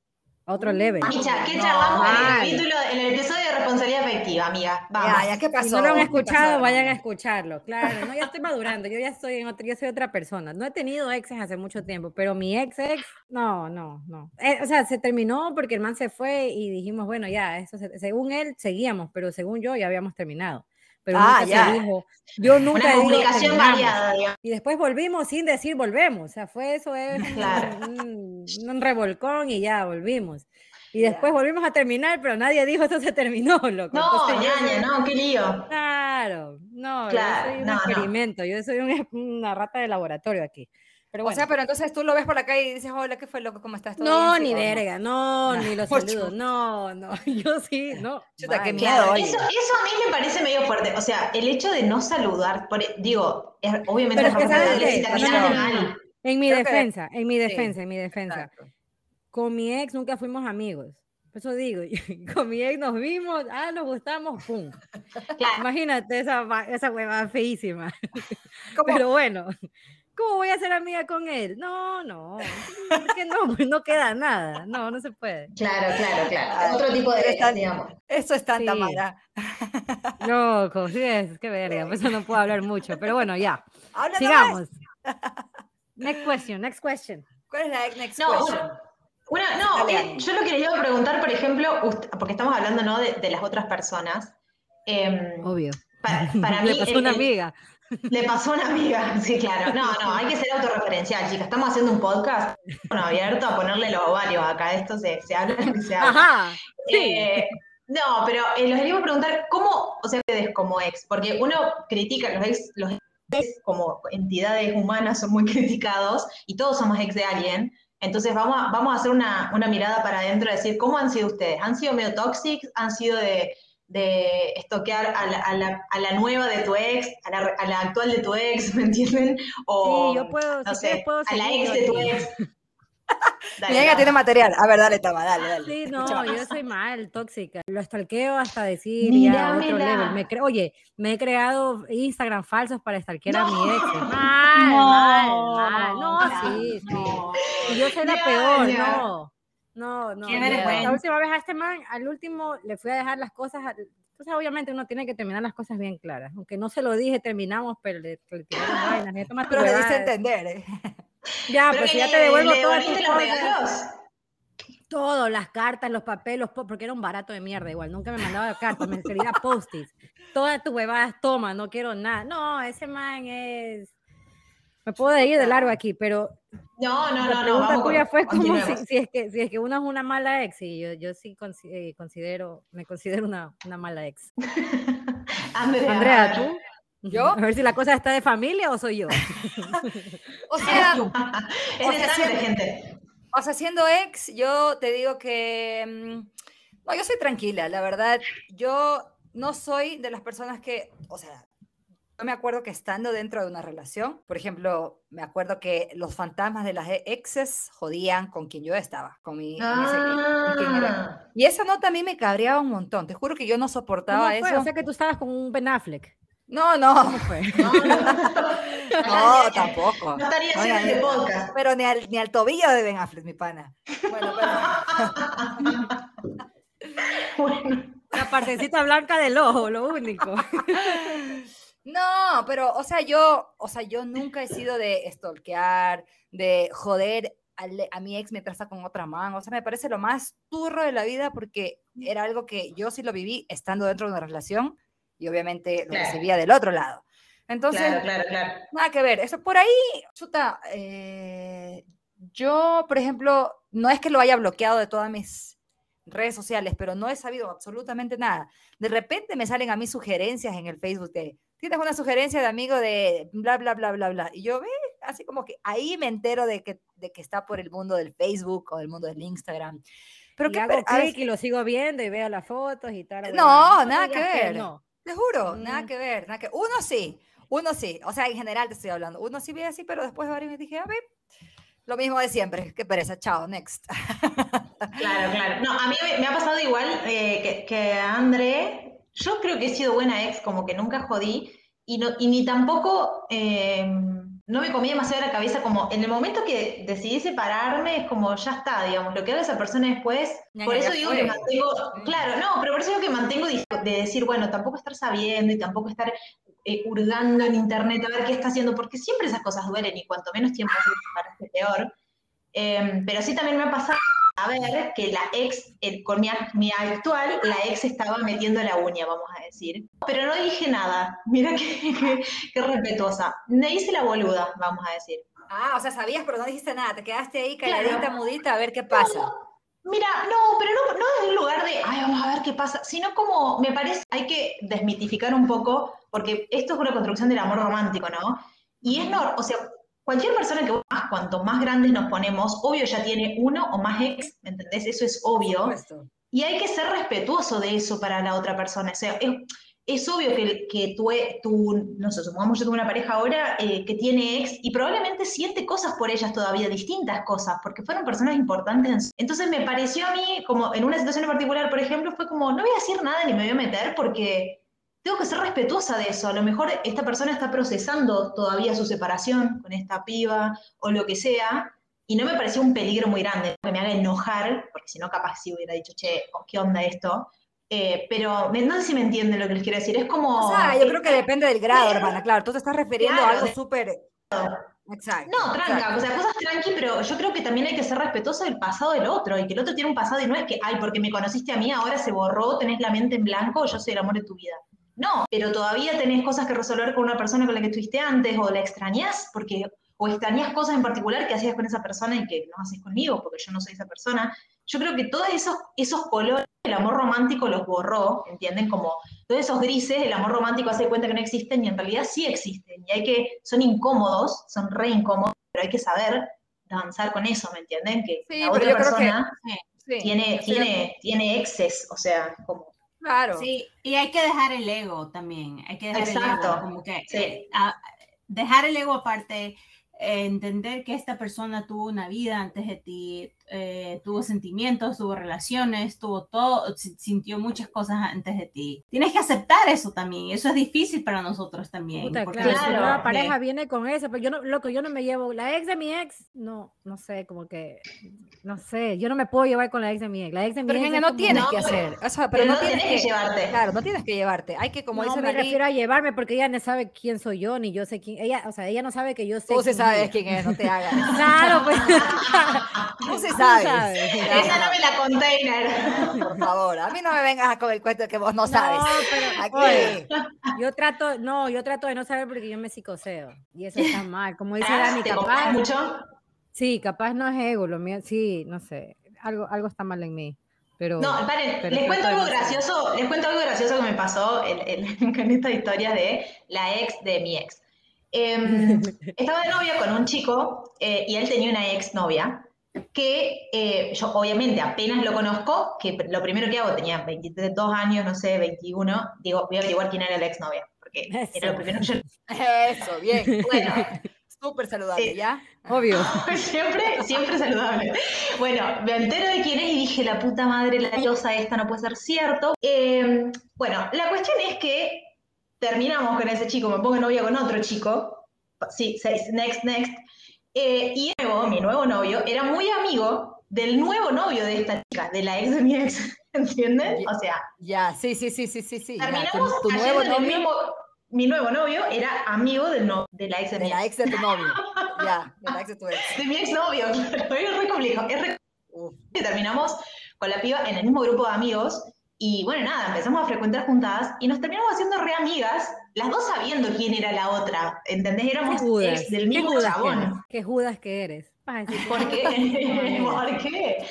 a otro level. Micha, ¿qué No, charlamos en el en el episodio de responsabilidad afectiva, amiga? Vamos. Ya, ya, ¿qué pasó? Si no lo han ¿Qué escuchado, pasó, vayan a escucharlo, claro. No, ya estoy madurando, yo ya estoy en otra, yo soy otra persona. No he tenido exes hace mucho tiempo, pero mi ex ex, no, no, no. Eh, o sea, se terminó porque el man se fue y dijimos, bueno, ya, eso se- según él seguíamos, pero según yo ya habíamos terminado. Pero Ah, nunca ya. se dijo, yo nunca Una digo comunicación variada. Y después volvimos sin decir volvemos. O sea, fue eso, es un, Claro. un- un revolcón y ya volvimos. Y Ya. después volvimos a terminar, pero nadie dijo esto se terminó, loco. No, Entonces, yo- ñaña, no, qué lío. Claro, no, Claro, yo soy un no, no. experimento, yo soy un- una rata de laboratorio aquí. Pero O bueno, sea, pero entonces tú lo ves por la calle y dices, hola, ¿qué fue, loco? ¿Cómo estás? ¿Todo no, bien? ni Sí, o verga, no, No, ni los saludos, no, no, yo sí, no. Chuta, qué miedo, eso, eso a mí me parece medio fuerte. O sea, el hecho de no saludar, por- digo, es, obviamente Pero es que, ¿sabes responsable qué? No, no, no. En mi Creo que- defensa, en mi sí, defensa, en mi defensa. Exacto. Con mi ex nunca fuimos amigos. Por eso digo, con mi ex nos vimos, ah, nos gustamos, pum. Claro, Imagínate esa, esa hueva feísima. ¿Cómo? Pero bueno, ¿cómo voy a ser amiga con él? No, no, es que no, pues no queda nada, no, no se puede. claro, claro, claro. Ay, Otro tipo de digamos. Eso es tan Sí. Tamara. Loco, sí es, qué verga, por eso no puedo hablar mucho, pero bueno, ya, nomás. sigamos. Next question, next question. ¿Cuál es la next No, question? Una, no, eh, yo lo que les iba a preguntar, por ejemplo, porque estamos hablando ¿no? de, de las otras personas. em, Obvio. para, para Le mí, pasó el- una el- amiga. Le pasó a una amiga, sí, claro. No, no, hay que ser autorreferencial, chicas. Estamos haciendo un podcast bueno, abierto a ponerle los ovarios acá. Esto se, se habla se habla. Ajá, sí. Eh, no, pero eh, les iba a preguntar, ¿cómo, o sea, ustedes como ex? Porque uno critica, los ex, los ex como entidades humanas son muy criticados y todos somos ex de alguien. Entonces vamos a, vamos a hacer una, una mirada para adentro, decir, ¿cómo han sido ustedes? ¿Han sido medio tóxicos? ¿Han sido de, de estoquear a la, a, la, a la nueva de tu ex, a la, a la actual de tu ex, ¿me entienden? O, Sí, yo puedo, no si quieres sé, puedo a la ex de tu ex. Dale, Mira, ella dale. tiene material. A ver, dale, Tama, dale, dale. Sí, no, Escuchamos. yo soy mal, tóxica. Lo stalkeo hasta decir ya otro level. Me cre- Oye, me he creado Instagram falsos para stalkear a mi No. ex. Mal, mal, mal. No, sí, sí. no. Y yo soy la peor, no. No, no. Qué no. La vergüenza. última vez a este man, al último, le fui a dejar las cosas. a- Entonces, obviamente, uno tiene que terminar las cosas bien claras. Aunque no se lo dije, terminamos, pero le, le tiré las vainas. Ya, toma tu Pero le huevada. entender, ¿eh? Ya, Pero pues que ya le- te devuelvo le todas tus devolviste los cosas. regalos. Todo, las cartas, los papeles, porque era un barato de mierda igual, nunca me mandaba cartas, me escribía post-its. Todas tus huevadas, toma, no quiero nada. No, ese man es... Me puedo ir de largo aquí, pero No, no, la no, no, pregunta tuya con- fue como si, es que, si es que uno es una mala ex, y yo, yo sí eh, considero, me considero una, una mala ex. Andrea, Andrea, ¿tú? ¿Yo? A ver si la cosa está de familia o soy yo. O sea, O sea, siempre- gente. O sea, siendo ex, yo te digo que. mm, No, yo soy tranquila, la verdad. Yo no soy de las personas que. O sea, yo me acuerdo que estando dentro de una relación, por ejemplo, me acuerdo que los fantasmas de las exes jodían con quien yo estaba, con mi. en ese- con quien era. Ah, Y esa nota a mí me cabreaba un montón. Te juro que yo no ¿Cómo soportaba fue? eso. O sea que tú estabas con un Ben Affleck. No, no, ¿Cómo fue? no, no, no. no, tampoco. No estaría No, ya. podcast. Pero ni al, ni al tobillo de Ben Affleck, mi pana. Bueno, pero. Bueno, La partecita blanca del ojo, lo único. No, pero, o sea, yo, o sea, yo nunca he sido de stalkear, de joder al- a mi ex mientras está con otra man. O sea, me parece lo más turro de la vida porque era algo que yo sí lo viví estando dentro de una relación y obviamente lo Claro. recibía del otro lado. Entonces, claro, claro. nada que ver. Eso por ahí, chuta, eh, yo, por ejemplo, no es que lo haya bloqueado de todas mis redes sociales, pero no he sabido absolutamente nada. De repente me salen a mí sugerencias en el Facebook de, tienes una sugerencia de amigo de bla, bla, bla, bla, bla. Y yo, ve, así como que ahí me entero de que, de que está por el mundo del Facebook o del mundo del Instagram. Pero y que, hago clic y lo sigo viendo y veo las fotos y tal. No, nada que ver. no. Te juro, nada Mm. que ver, nada que Uno sí, uno sí, o sea, en general te estoy hablando. Uno sí ve así, pero después de varios me dije, a ver, lo mismo de siempre, qué pereza, chao, next. Claro, claro. No, a mí me, ha pasado igual eh, que, que André. Yo creo que he sido buena ex, como que nunca jodí, y, no, y ni tampoco eh, no me comí demasiado la cabeza, como en el momento que decidí separarme, es como ya está, digamos, lo que haga esa persona después. Ya, por ya, eso ya digo fue. que mantengo, Sí. claro, no, pero por eso digo que mantengo de, de decir, bueno, tampoco estar sabiendo y tampoco estar eh, hurgando en internet a ver qué está haciendo, porque siempre esas cosas duelen y cuanto menos tiempo hace, parece peor. Eh, pero sí también me ha pasado a ver que la ex, el- con mi, ac- mi actual, la ex estaba metiendo la uña, vamos a decir. Pero no dije nada, mira qué, respetuosa. Me hice la boluda, vamos a decir. Ah, o sea, sabías, pero no dijiste nada, te quedaste ahí Claro. calladita, mudita, a ver qué pasa. Mira, no, pero no, no desde un lugar de, ay, vamos a ver qué pasa, sino como, me parece, hay que desmitificar un poco, porque esto es una construcción del amor romántico, ¿no? Y es, no, o sea, cualquier persona que más, cuanto más grandes nos ponemos, obvio ya tiene uno o más ex, ¿me entendés? Eso es obvio. Y hay que ser respetuoso de eso para la otra persona. O sea, es, es obvio que, que tú, tú, no sé, supongamos yo tengo una pareja ahora eh, que tiene ex y probablemente siente cosas por ellas todavía, distintas cosas, porque fueron personas importantes. Entonces me pareció a mí, como en una situación en particular, por ejemplo, fue como, no voy a decir nada ni me voy a meter porque tengo que ser respetuosa de eso. A lo mejor esta persona está procesando todavía su separación con esta piba o lo que sea, y no me pareció un peligro muy grande que me haga enojar, porque si no, capaz sí hubiera dicho, che, ¿qué onda esto? Eh, pero no sé si me entienden lo que les quiero decir. Es como. O sea, yo creo que depende del grado, hermana, claro, tú te estás refiriendo a algo súper... Exacto. No, tranca, exacto. o sea, cosas tranqui, pero yo creo que también hay que ser respetuoso del pasado del otro y que el otro tiene un pasado y no es que, ay, porque me conociste a mí, ahora se borró, tenés la mente en blanco, yo soy el amor de tu vida. No, pero todavía tenés cosas que resolver con una persona con la que estuviste antes o la extrañás porque o extrañás cosas en particular que hacías con esa persona y que no haces conmigo porque yo no soy esa persona. Yo creo que todos esos, esos colores el amor romántico los borró, ¿entienden? Como todos esos grises, el amor romántico hace cuenta que no existen y en realidad sí existen. Y hay que, son incómodos, son re incómodos, pero hay que saber avanzar con eso, ¿me entienden? Que Sí, la otra creo que- persona Sí, tiene, tiene, tiene exes, o sea, como... Claro. Sí, y hay que dejar el ego también, hay que dejar el Exacto, ego, como que sí. eh, a- dejar el ego aparte, eh, entender que esta persona tuvo una vida antes de ti, eh, tuvo sentimientos, tuvo relaciones, tuvo todo, si- sintió muchas cosas antes de ti. Tienes que aceptar eso también, eso es difícil para nosotros también. Puta, porque claro, Claro, nueva de- pareja viene con eso, pero yo no, loco, yo no me llevo, la ex de mi ex, no, no sé, como que, no sé, yo no me puedo llevar con la ex de mi ex, la ex de mi Pero ex es no tienes No, que pero- hacer. O sea, pero, Pero no, no tienes tenés que llevarte. Claro, no tienes que llevarte. Hay que, como no dice me refiero a llevarme porque ella no sabe quién soy yo, ni yo sé quién, ella, o sea, ella no sabe que yo sé tú sí quién sabes ella. quién es, no te hagas. Claro, pues. Tú sí Tú sabes. Esa no me la container. Por favor, a mí no me vengas con el cuento de que vos no sabes. No, pero Aquí. oye, yo trato, no, yo trato de no saber porque yo me psicoseo y eso está mal. Como dice Dani, ¿Te compras capaz, mucho? sí, capaz no es ego, lo mío, sí, no sé, algo, algo está mal en mí, pero. No, paren, pero les cuento algo gracioso, les cuento algo gracioso que me pasó en, en- con esta historia de la ex de mi ex. Em, estaba de novia con un chico eh, y él tenía una ex novia que eh, yo obviamente apenas lo conozco, que lo primero que hago, tenía 22 años, no sé, 21, digo, voy a averiguar quién era la ex novia, porque era lo primero que yo... Eso, bien. Bueno, Súper saludable, Sí. ¿ya? Obvio. siempre, siempre saludable. Bueno, me entero de quién es y dije, la puta madre, la diosa esta no puede ser cierto. Eh, bueno, la cuestión es que terminamos con ese chico, me pongo novia con otro chico. Sí, seis, next, next. Eh, y luego, mi nuevo novio era muy amigo del nuevo novio de esta chica, de la ex de mi ex. ¿Entienden? O sea, Ya, sí, sí, sí, sí, sí, sí. ya, tu, terminamos tu nuevo novio. mismo. mi nuevo novio era amigo del no, de la ex de, De mi la ex. ex de tu novio. Ya, de la ex de tu ex. De mi ex novio, claro, es re complejo, es re que terminamos con la piba en el mismo grupo de amigos y bueno, nada, empezamos a frecuentar juntadas y nos terminamos haciendo re amigas, las dos sabiendo quién era la otra, ¿entendés? ¿Qué Éramos Judas? ex del ¿Qué mismo Judas que chabón. ¿Qué Judas que eres? Vas a decir, ¿Por qué? ¿Por qué?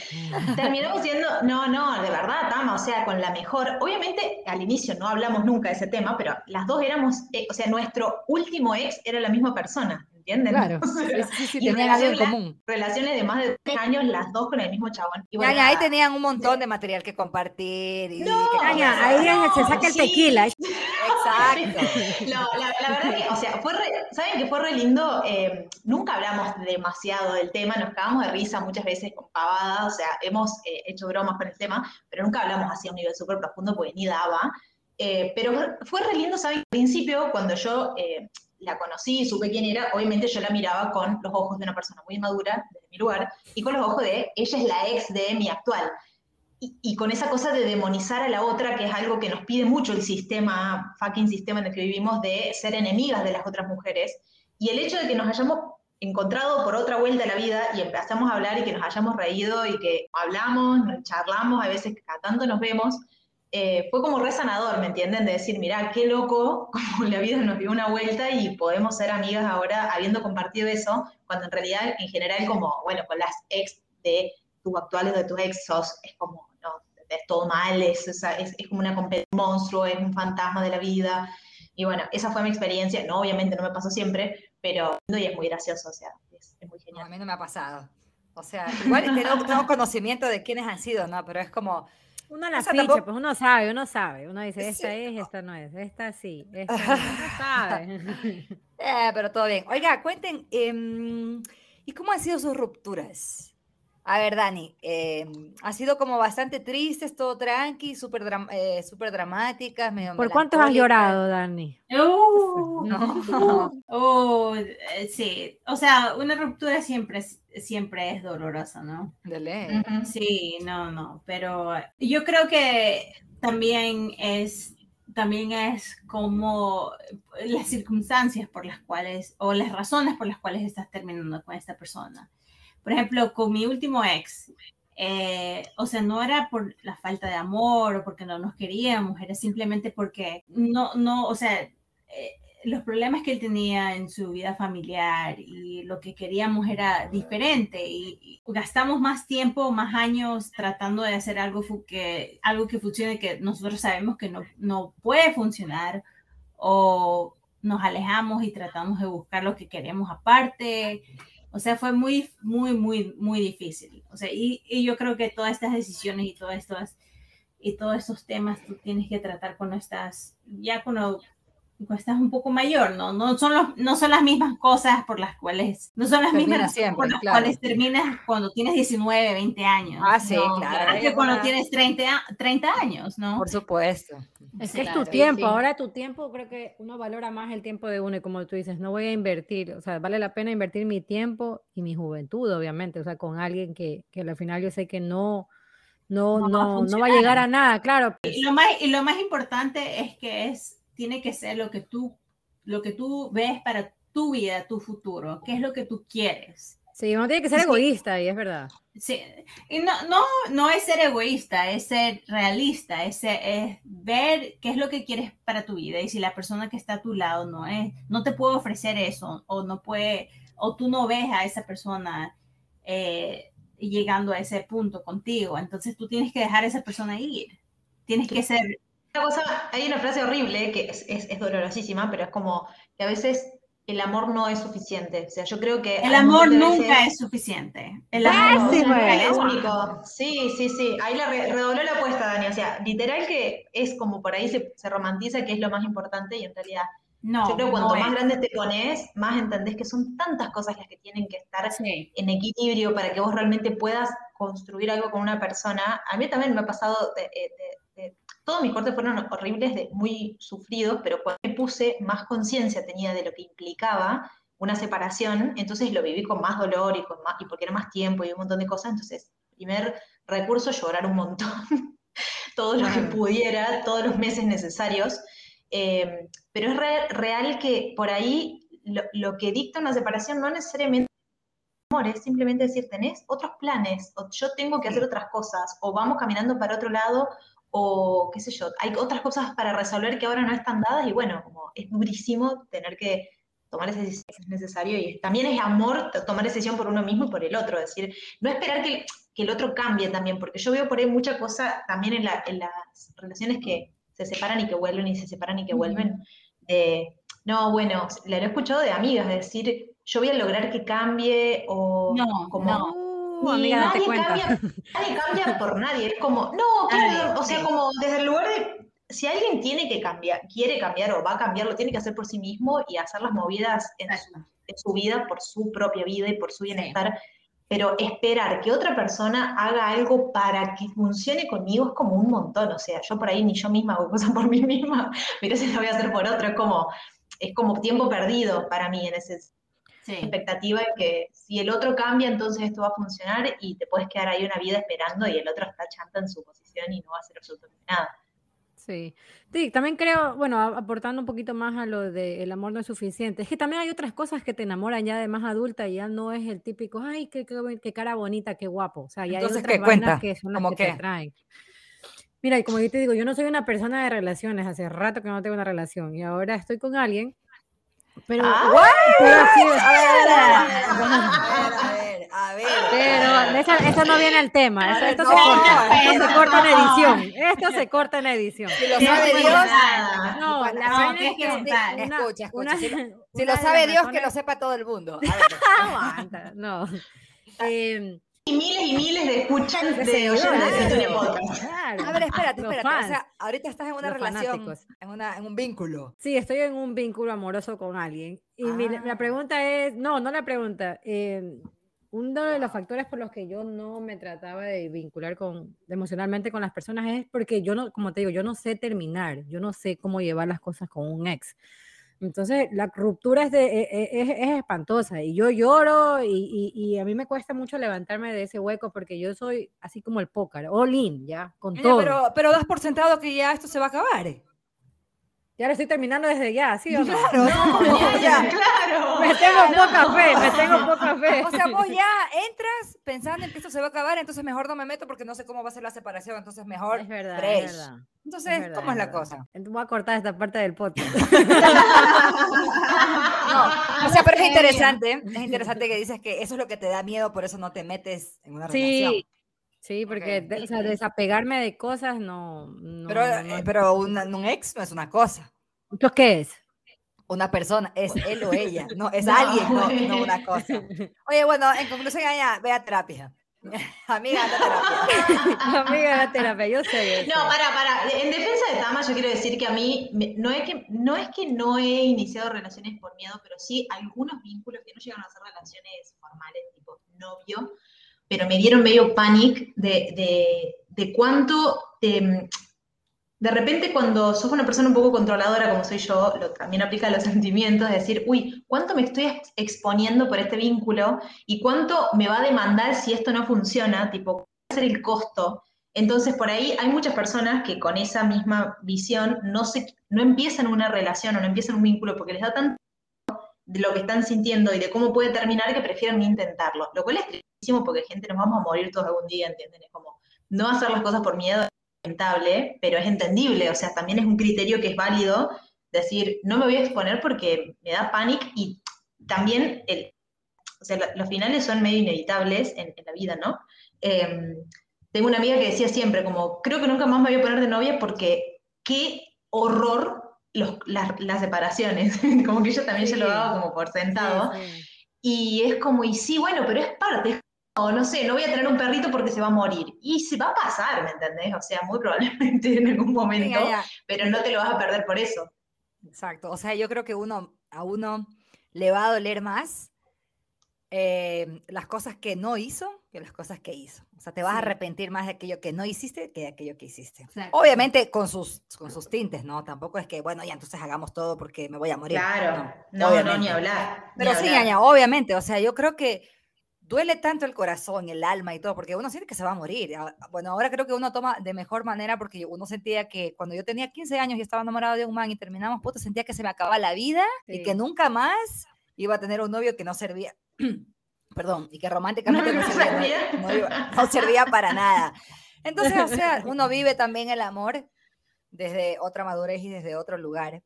Terminamos siendo, no, no, de verdad, Tama, o sea, con la mejor. Obviamente, al inicio no hablamos nunca de ese tema, pero las dos éramos, eh, o sea, nuestro último ex era la misma persona, ¿entienden? Claro. O sea, Sí, sí, sí, tenían algo en común. Relaciones de más de tres años, las dos con el mismo chabón. Y bueno, ahí tenían un montón de material que compartir. Y No, que ahí se saca el tequila. Exacto. No, la, la verdad que, o sea, fue re- ¿saben que fue re lindo? Eh, nunca hablamos demasiado del tema, nos cagamos de risa muchas veces con pavadas, o sea, hemos eh, hecho bromas con el tema, pero nunca hablamos así a un nivel súper profundo porque ni daba. Eh, pero fue- fue re lindo, ¿saben? Al principio, cuando yo eh, la conocí supe quién era, obviamente yo la miraba con los ojos de una persona muy madura, desde mi lugar, y con los ojos de, ella es la ex de mi actual. Y, y con esa cosa de demonizar a la otra, que es algo que nos pide mucho el sistema, fucking sistema en el que vivimos, de ser enemigas de las otras mujeres. Y el hecho de que nos hayamos encontrado por otra vuelta a la vida y empezamos a hablar y que nos hayamos reído y que hablamos, charlamos, a veces cada tanto nos vemos, eh, fue como re sanador, ¿me entienden? De decir, mirá, qué loco, como la vida nos dio una vuelta y podemos ser amigas ahora habiendo compartido eso, cuando en realidad, en general, como, bueno, con las ex de tus actuales o de tus ex sos, es como, no, es todo mal, es, es, es- como una un monstruo, es un fantasma de la vida. Y bueno, esa fue mi experiencia, no, obviamente no me pasó siempre, pero y es muy gracioso, o sea, es, es muy No, a genial. mí no me ha pasado. O sea, igual tengo, tengo conocimiento de quiénes han sido, ¿no? Pero es como, Uno la O sea, ficha, tampoco- pues uno sabe, uno sabe. Uno dice, Sí. esta es, esta no es, esta sí, esta no, uno sabe. eh, pero todo bien. Oiga, cuenten, em, ¿y cómo han sido sus rupturas? A ver, Dani, em, ha sido como bastante tristes, todo tranqui, súper dram- eh, dramáticas, medio ¿Por cuántos has llorado, Dani? Uh, No. uh, eh, sí, o sea, una ruptura siempre es, siempre es dolorosa, ¿no? De ley. Sí, no, no, pero yo creo que también es, también es como las circunstancias por las cuales, o las razones por las cuales estás terminando con esta persona. Por ejemplo, con mi último ex, eh, o sea, no era por la falta de amor o porque no nos queríamos, era simplemente porque no, no, o sea, eh, los problemas que él tenía en su vida familiar y lo que queríamos era diferente y, y gastamos más tiempo, más años tratando de hacer algo que, algo que funcione que nosotros sabemos que no, no puede funcionar o nos alejamos y tratamos de buscar lo que queremos aparte. O sea, fue muy, muy, muy, muy difícil. O sea, y, yo creo que todas estas decisiones y todas estas y todos estos temas tú tienes que tratar cuando estás, ya cuando estás un poco mayor, ¿no? No son, los, no son las mismas cosas por las cuales, no son las Termina mismas siempre, por las claro. cuales terminas cuando tienes 19, 20 años. Ah, sí, ¿no? claro, Que cuando alguna- tienes 30, a- 30 años, ¿no? Por supuesto. Es que es claro, tu tiempo, sí. ahora tu tiempo creo que uno valora más el tiempo de uno y como tú dices, no voy a invertir, o sea, vale la pena invertir mi tiempo y mi juventud, obviamente, o sea, con alguien que, que al final yo sé que no, no, No va a no, no va a llegar a nada, claro. Y lo más, y lo más importante es que es, tiene que ser lo que tú, lo que tú ves para tu vida, tu futuro, qué es lo que tú quieres. Sí, uno tiene que ser Sí. egoísta y es verdad. Sí, y no, no, no es ser egoísta, es ser realista, es, ser- es ver qué es lo que quieres para tu vida y si la persona que está a tu lado no es, no te puede ofrecer eso o no puede, o tú no ves a esa persona eh, llegando a ese punto contigo, entonces tú tienes que dejar a esa persona ir, tienes que ser, cosa, hay una frase horrible que es, es- es dolorosísima, pero es como que a veces el amor no es suficiente. O sea, yo creo que el amor nunca veces- es suficiente, el amor Sí, nunca es es único. Sí, sí, sí. Ahí la re- redobló la apuesta, Dani. O sea, literal que es como por ahí se, se romantiza que es lo más importante y en realidad no, yo creo que cuanto no más grande te pones, más entendés que son tantas cosas las que tienen que estar Sí. en equilibrio para que vos realmente puedas construir algo con una persona. A mí también me ha pasado, de- de- todos mis cortes fueron horribles, de, muy sufridos, pero cuando me puse, más conciencia tenía de lo que implicaba una separación, entonces lo viví con más dolor y, con más, y porque era más tiempo y un montón de cosas, entonces, primer recurso, llorar un montón, todo lo que pudiera, todos los meses necesarios. Eh, pero es re- real que por ahí lo, lo que dicta una separación no necesariamente es simplemente decir, tenés otros planes, o yo tengo que hacer otras cosas, o vamos caminando para otro lado, o qué sé yo, hay otras cosas para resolver que ahora no están dadas, y bueno, como es durísimo tener que tomar esa decisión si es necesario, y también es amor tomar esa decisión por uno mismo y por el otro, es decir, no esperar que, que el otro cambie también, porque yo veo por ahí mucha cosa también en, la- en las relaciones que se separan y que vuelven y se separan y que vuelven, de, no, bueno, lo he escuchado de amigas, de decir, yo voy a lograr que cambie, o No, como... no. Uh, amiga, nadie cuenta. cambia, nadie cambia por nadie. Es como, no, claro, Nadie, o sea, sí. como desde el lugar de, si alguien tiene que cambiar, quiere cambiar o va a cambiar, lo tiene que hacer por sí mismo y hacer las movidas en su, Exacto. en su vida, por su propia vida y por su bienestar. Pero esperar que otra persona haga algo para que funcione conmigo es como un montón. O sea, yo por ahí ni yo misma hago cosas por mí misma, mira si lo voy a hacer por otro. Es como, es como tiempo perdido para mí en ese Sí. expectativa de que si el otro cambia, entonces esto va a funcionar y te puedes quedar ahí una vida esperando y el otro está chanta en su posición y no va a hacer absolutamente nada. Sí. Sí, también creo, bueno, aportando un poquito más a lo de el amor no es suficiente. Es que también hay otras cosas que te enamoran ya de más adulta y ya no es el típico, ay, qué, qué, buen- qué cara bonita, qué guapo. O sea, ya hay otras ¿qué cuenta? que son las ¿Cómo que te atraen. Mira, y como yo te digo, yo no soy una persona de relaciones, hace rato que no tengo una relación y ahora estoy con alguien, pero, Ah. A ver, a ver, a ver, a ver. Pero esa, esa no viene al tema, eso- ver, esto, no, se corta, esto se no. corta en edición, esto se corta en edición. Si lo sabe Dios. No, la no, tienes es que que contar. una- Escucha, escucha, una- si lo- si una lo sabe Dios, que lo sepa todo el mundo. Aguanta, no. Em, Y miles y miles de escuchantes, de oyentes de Podcast. claro. A ver, espérate, espérate. O sea, ahorita estás en una los relación, fanáticos. en, una, en un vínculo. Sí, estoy en un vínculo amoroso con alguien. Y mi- la Ah. pregunta es, no, no la pregunta. em, uno de los factores por los que yo no me trataba de vincular con, emocionalmente con las personas es porque yo no, como te digo, yo no sé terminar, yo no sé cómo llevar las cosas con un ex. Entonces, la ruptura es, de, e- e- es, es espantosa y yo lloro y, y- y a mí me cuesta mucho levantarme de ese hueco porque yo soy así como el póker, all in, ya, con todo. pero, pero das por sentado que ya esto se va a acabar. ¿eh? Ya lo estoy terminando desde ya, ¿sí o no? Claro, no, ya. Claro. Me tengo poca fe, me tengo poca fe. O sea, vos ya entras pensando en que esto se va a acabar, entonces mejor no me meto porque no sé cómo va a ser la separación, entonces mejor Es verdad, fresh. es verdad. Entonces, verdad, ¿cómo es la verdad. cosa? Entonces voy a cortar esta parte del podcast. No, o sea, pero es interesante, es interesante que dices que eso es lo que te da miedo, por eso no te metes en una relación. Sí, porque Ok. de- o sea, desapegarme de cosas no. no, Pero, no- eh, no- pero una- un ex no es una cosa. ¿Entonces qué es? Una persona, es él o ella, no, es No. alguien, no, no una cosa. Oye, bueno, en conclusión, ya, ve a terapia. Amiga, a terapia. Amiga de la terapia, yo sé. yo No, sé. para, para. En defensa de Tama, yo quiero decir que a mí no es que no es que no he iniciado relaciones por miedo, pero sí algunos vínculos que no llegaron a ser relaciones formales, tipo novio, pero me dieron medio panic de, de, de cuánto te- de repente cuando sos una persona un poco controladora como soy yo, lo, también aplica a los sentimientos, de decir, uy, ¿cuánto me estoy ex- exponiendo por este vínculo? ¿Y cuánto me va a demandar si esto no funciona? Tipo, ¿cuál va a ser el costo? Entonces, por ahí hay muchas personas que con esa misma visión no, se, no empiezan una relación o no empiezan un vínculo porque les da tanto de lo que están sintiendo y de cómo puede terminar que prefieren intentarlo. Lo cual es tristísimo porque gente nos vamos a morir todos algún día, ¿entienden? Es como no hacer las cosas por miedo es lamentable, pero es entendible, o sea, también es un criterio que es válido decir, no me voy a exponer porque me da pánico y también el, o sea, lo- los finales son medio inevitables en, en la vida, ¿no? Eh, tengo una amiga que decía siempre, como, creo que nunca más me voy a poner de novia porque qué horror los- las, las separaciones, como que yo también ya lo Sí. daba como por sentado, Sí, sí. y es como, y sí, bueno, pero es parte, como, no sé, no voy a tener un perrito porque se va a morir, y se va a pasar, ¿me entendés? O sea, muy probablemente en algún momento, Venga, pero no te lo vas a perder por eso. Exacto. O sea, yo creo que uno, a uno le va a doler más eh, las cosas que no hizo que las cosas que hizo. O sea, te vas a Sí. arrepentir más de aquello que no hiciste que de aquello que hiciste. Exacto. Obviamente con sus, con sus tintes, ¿no? Tampoco es que, bueno, ya entonces hagamos todo porque me voy a morir. Claro, No, no, no, ni hablar. ni Pero sí, hablar. Aña, obviamente, o sea, yo creo que duele tanto el corazón, el alma y todo, porque uno siente que se va a morir. Ah, Bueno, ahora creo que uno toma de mejor manera porque uno sentía que cuando yo tenía 15 años y estaba enamorado de un man y terminamos, puta, sentía que se me acababa la vida y Sí. que nunca más iba a tener un novio que no servía. Perdón, y que románticamente no, No servía, servía. no iba- no servía para nada. Entonces, o sea, uno vive también el amor desde otra madurez y desde otro lugar.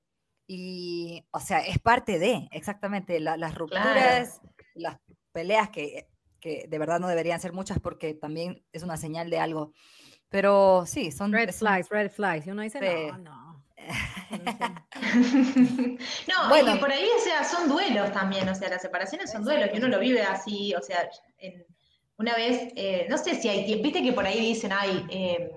Y, o sea, es parte de, exactamente, la- las rupturas, las peleas que, que de verdad no deberían ser muchas porque también es una señal de algo. Pero sí, son... Red flags, red flags. Y uno dice, Sí. no, no. No, Bueno. y que por ahí, o sea, son duelos también, o sea, las separaciones son duelos, y uno lo vive así, o sea, en- una vez, eh, no sé si hay viste que por ahí dicen, ay, eh,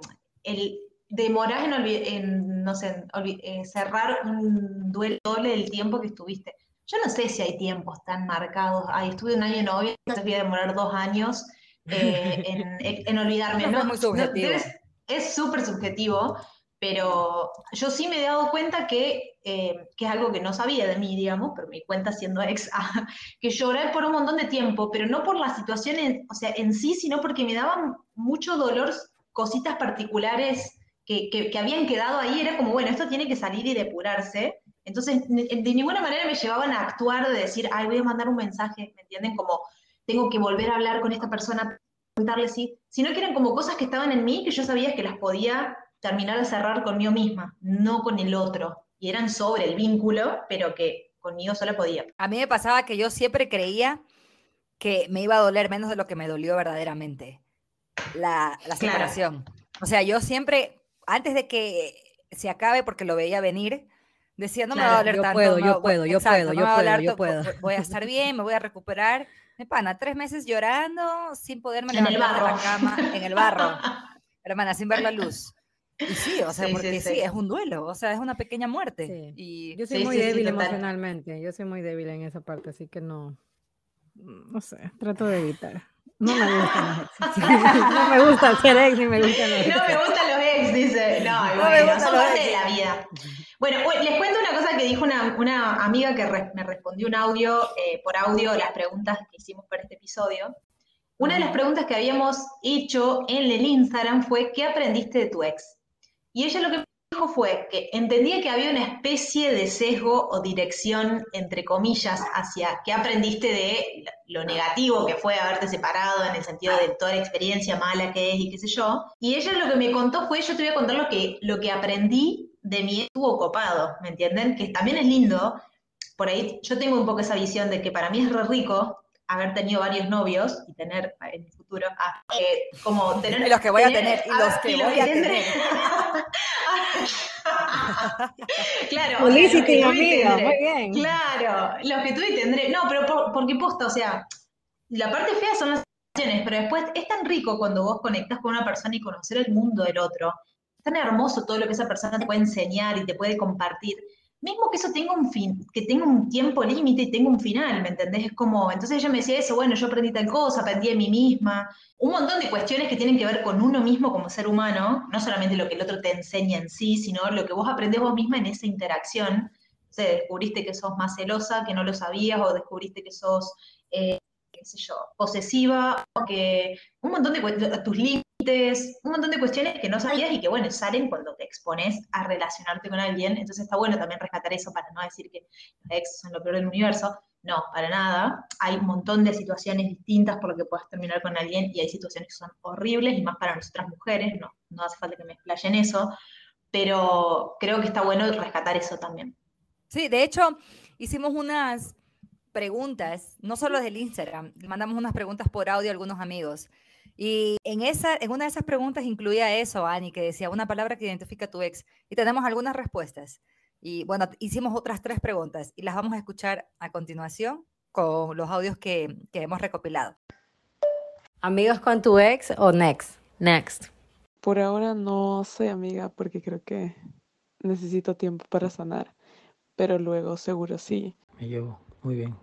el demorás en, no sé, en eh, cerrar un duelo doble del tiempo que estuviste. Yo no sé si hay tiempos tan marcados, ay, estuve un año novia, entonces voy a demorar dos años eh, en, en olvidarme. No, es muy no, subjetivo. debes- es súper subjetivo, pero yo sí me he dado cuenta que, eh, que es algo que no sabía de mí, digamos, pero me di cuenta siendo ex, ah, que lloré por un montón de tiempo, pero no por la situación en, o sea, en sí, sino porque me daban mucho dolor cositas particulares que, que- que habían quedado ahí, era como, bueno, esto tiene que salir y depurarse. Entonces, de ninguna manera me llevaban a actuar de decir, ay, voy a mandar un mensaje, ¿me entienden? Como, tengo que volver a hablar con esta persona, preguntarle si, sino que eran como cosas que estaban en mí que yo sabía que las podía terminar de cerrar conmigo misma, no con el otro. Y eran sobre el vínculo, pero que conmigo sola podía. A mí me pasaba que yo siempre creía que me iba a doler menos de lo que me dolió verdaderamente la, la Claro. separación. O sea, yo siempre, antes de que se acabe, porque lo veía venir, decía, no me va a Claro, doler yo tanto. puedo, no- yo puedo, yo exacto, puedo, no yo puedo, doler yo to- puedo. vo- Voy a estar bien, me voy a recuperar. Me pana, tres meses llorando sin poderme levantar de la cama, en el barro, hermana, sin ver la luz. Y sí, o sea, Sí, porque sí, sí. es un duelo, o sea, es una pequeña muerte. Y Yo soy muy débil emocionalmente. Yo soy muy débil en esa parte, así que no. No sé, trato de evitar. No me gustan los exes. No me gusta ser ex ni me gustan los No me gustan los ex, dice. No, No me bueno, gustan son parte ex. de la vida. Bueno, bueno, les cuento una cosa que dijo una, una amiga que re- me respondió un audio, eh, por audio, las preguntas que hicimos para este episodio. Una de las preguntas que habíamos hecho en el Instagram fue, ¿qué aprendiste de tu ex? Y ella lo que dijo fue que entendía que había una especie de sesgo o dirección, entre comillas, hacia qué aprendiste de lo negativo que fue haberte separado, en el sentido de toda la experiencia mala que es y qué sé yo. Y ella lo que me contó fue, yo te voy a contar lo que, lo que aprendí de mi estuvo copado, ¿me entienden? Que también es lindo. Por ahí yo tengo un poco esa visión de que para mí es rico haber tenido varios novios y tener en el futuro, ah, eh, como tener... Y los que voy a tener, y los que voy a tener. claro. Felicity, los que tuve y amiga, tendré. muy bien. Claro, los que tuve y tendré. No, pero por- porque posta, o sea, la parte fea son las situaciones, pero después es tan rico cuando vos conectás con una persona y conocer el mundo del otro. Es tan hermoso todo lo que esa persona te puede enseñar y te puede compartir. Mismo que eso tenga un fin, que tenga un tiempo límite y tenga un final, ¿me entendés? Es como, entonces ella me decía eso, bueno, yo aprendí tal cosa, aprendí de mí misma, un montón de cuestiones que tienen que ver con uno mismo como ser humano, no solamente lo que el otro te enseña en sí, sino lo que vos aprendés vos misma en esa interacción. O sea, descubriste que sos más celosa, que no lo sabías, o descubriste que sos, eh, qué sé yo, posesiva, o que un montón de cuestiones, tus límites, un montón de cuestiones que no sabías y que, bueno, salen cuando te expones a relacionarte con alguien. Entonces está bueno también rescatar eso para no decir que los ex son lo peor del universo. No, para nada. Hay un montón de situaciones distintas por lo que puedas terminar con alguien y hay situaciones que son horribles y más para nosotras mujeres, no, no hace falta que me explaye en eso, pero creo que está bueno rescatar eso también. Sí, de hecho, hicimos unas preguntas, no solo del Instagram, mandamos unas preguntas por audio a algunos amigos. Y en, esa, en una de esas preguntas incluía eso, Ani, que decía una palabra que identifica a tu ex. Y tenemos algunas respuestas. Y bueno, hicimos otras tres preguntas y las vamos a escuchar a continuación con los audios que, que hemos recopilado. ¿Amigos con tu ex o next? Next. Por ahora no soy amiga porque creo que necesito tiempo para sanar, pero luego seguro sí. Me llevo muy bien.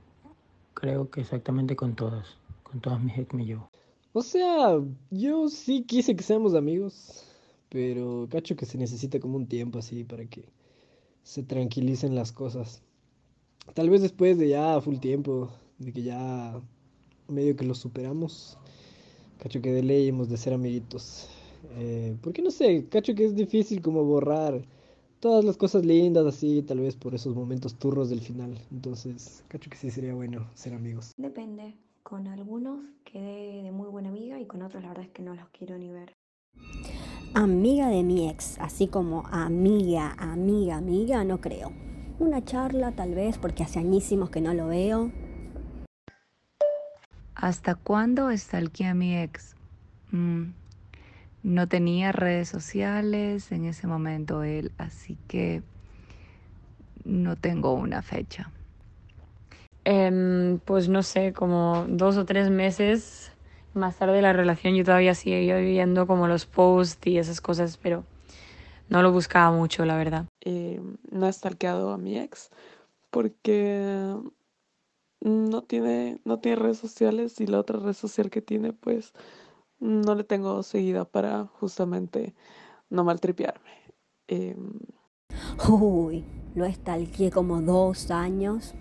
Creo que exactamente con todas. Con todas mis ex me llevo. O sea, yo sí quise que seamos amigos, pero cacho que se necesita como un tiempo así para que se tranquilicen las cosas. Tal vez después de ya full tiempo, de que ya medio que lo superamos. Cacho que de ley hemos de ser amiguitos. Eh, porque no sé, cacho que es difícil como borrar todas las cosas lindas así, tal vez por esos momentos turros del final. Entonces, cacho que sí sería bueno ser amigos. Depende. Con algunos quedé de muy buena amiga y con otros la verdad es que no los quiero ni ver. Amiga de mi ex, así como amiga, amiga, amiga, no creo. Una charla tal vez porque hace añísimos que no lo veo. ¿Hasta cuándo stalkeé a mi ex? Mm, no tenía redes sociales en ese momento él, así que no tengo una fecha. Em, pues no sé, como dos o tres meses más tarde de la relación yo todavía seguía viviendo como los posts y esas cosas, pero no lo buscaba mucho, la verdad. Eh, no he stalkeado a mi ex porque no tiene, no tiene redes sociales y la otra red social que tiene, pues no le tengo seguida para justamente no maltripearme. Em, Uy, lo estalqué como dos años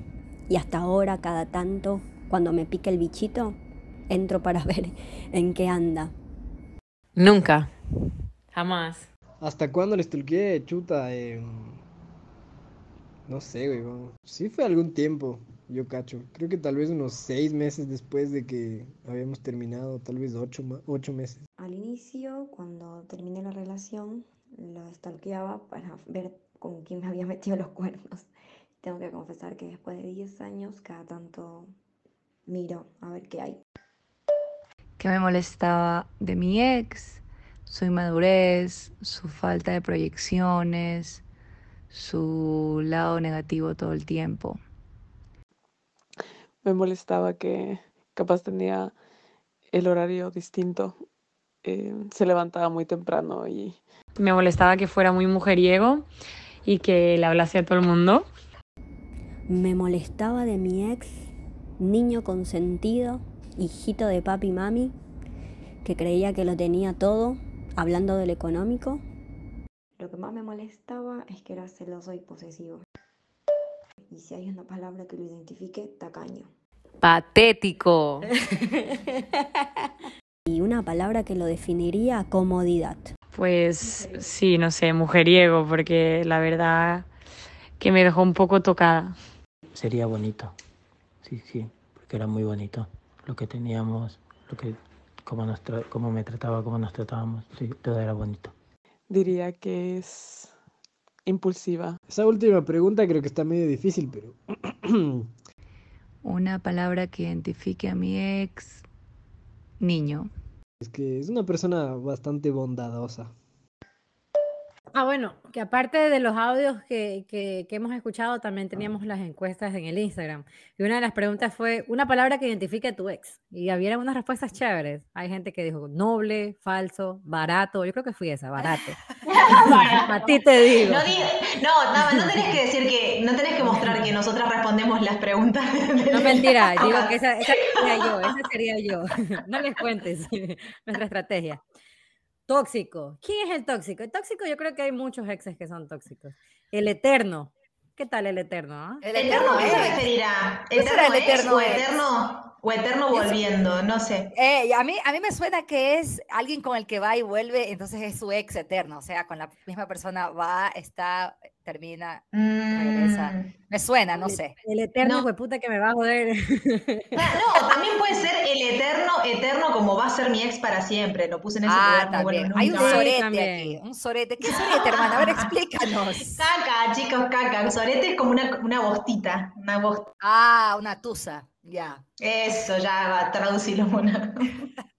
y hasta ahora cada tanto, cuando me pica el bichito, entro para ver en qué anda. Nunca, jamás. ¿Hasta cuándo le stalkeé, chuta? Em, no sé, güey. bueno, Sí fue algún tiempo, yo cacho. Creo que tal vez unos seis meses después de que habíamos terminado, tal vez ocho, meses. Al inicio, cuando terminé la relación, la stalkeaba para ver con quién me había metido los cuernos. Tengo que confesar que después de 10 años, cada tanto miro a ver qué hay. ¿Qué me molestaba de mi ex? Su inmadurez, su falta de proyecciones, su lado negativo todo el tiempo. me molestaba que capaz tenía el horario distinto. eh, se levantaba muy temprano y Me molestaba que fuera muy mujeriego y que le hablase a todo el mundo. Me molestaba de mi ex, niño consentido, hijito de papi y mami, que creía que lo tenía todo, hablando del económico. Lo que más me molestaba es que era celoso y posesivo. Y si hay una palabra que lo identifique, tacaño. Patético. Y una palabra que lo definiría, comodidad. Pues sí, no sé, mujeriego, porque la verdad que me dejó un poco tocada. Sería bonito. Sí, sí, porque era muy bonito. Lo que teníamos, lo que, cómo, nos tra- cómo me trataba, cómo nos tratábamos. Sí, todo era bonito. diría que es impulsiva. Esa última pregunta creo que está medio difícil, pero Una palabra que identifique a mi ex, niño. es que es una persona bastante bondadosa. Ah, bueno, que aparte de los audios que, que- que hemos escuchado, también teníamos las encuestas en el Instagram. Y una de las preguntas fue, una palabra que identifique a tu ex. Y había unas respuestas chéveres. Hay gente que dijo noble, falso, barato. Yo creo que fui esa, barato. a ti te digo. No, di- no, no, no tenés que decir que, no tenés que mostrar que nosotras respondemos las preguntas. No, mentira, digo que esa, esa sería yo, esa sería yo. No les cuentes nuestra estrategia. Tóxico. ¿Quién es el tóxico? El tóxico yo creo que hay muchos exes que son tóxicos. El eterno. ¿Qué tal el eterno? ah? El ¿Eterno eterno qué se referirá? ¿Qué será el ex eterno o ex? eterno, o eterno volviendo? No sé. Eh, a, mí, a mí me suena que es alguien con el que va y vuelve, entonces es su ex eterno, o sea, con la misma persona va, está, termina, regresa. Mm. Me suena, no El- sé. El eterno No. hijo de puta que me va a joder. No, también puede ser el eterno, eterno como va a ser mi ex para siempre. Lo puse en ese Ah, lugar, no también. Hay un. Sí, sorete también. aquí, un sorete. ¿Qué sorete, hermana? A ver, explícanos. Caca, chicos, caca. Sorete es como una, una bostita. Una bost- Ah, una tusa, ya. Eso, ya va, traducilo, Mona.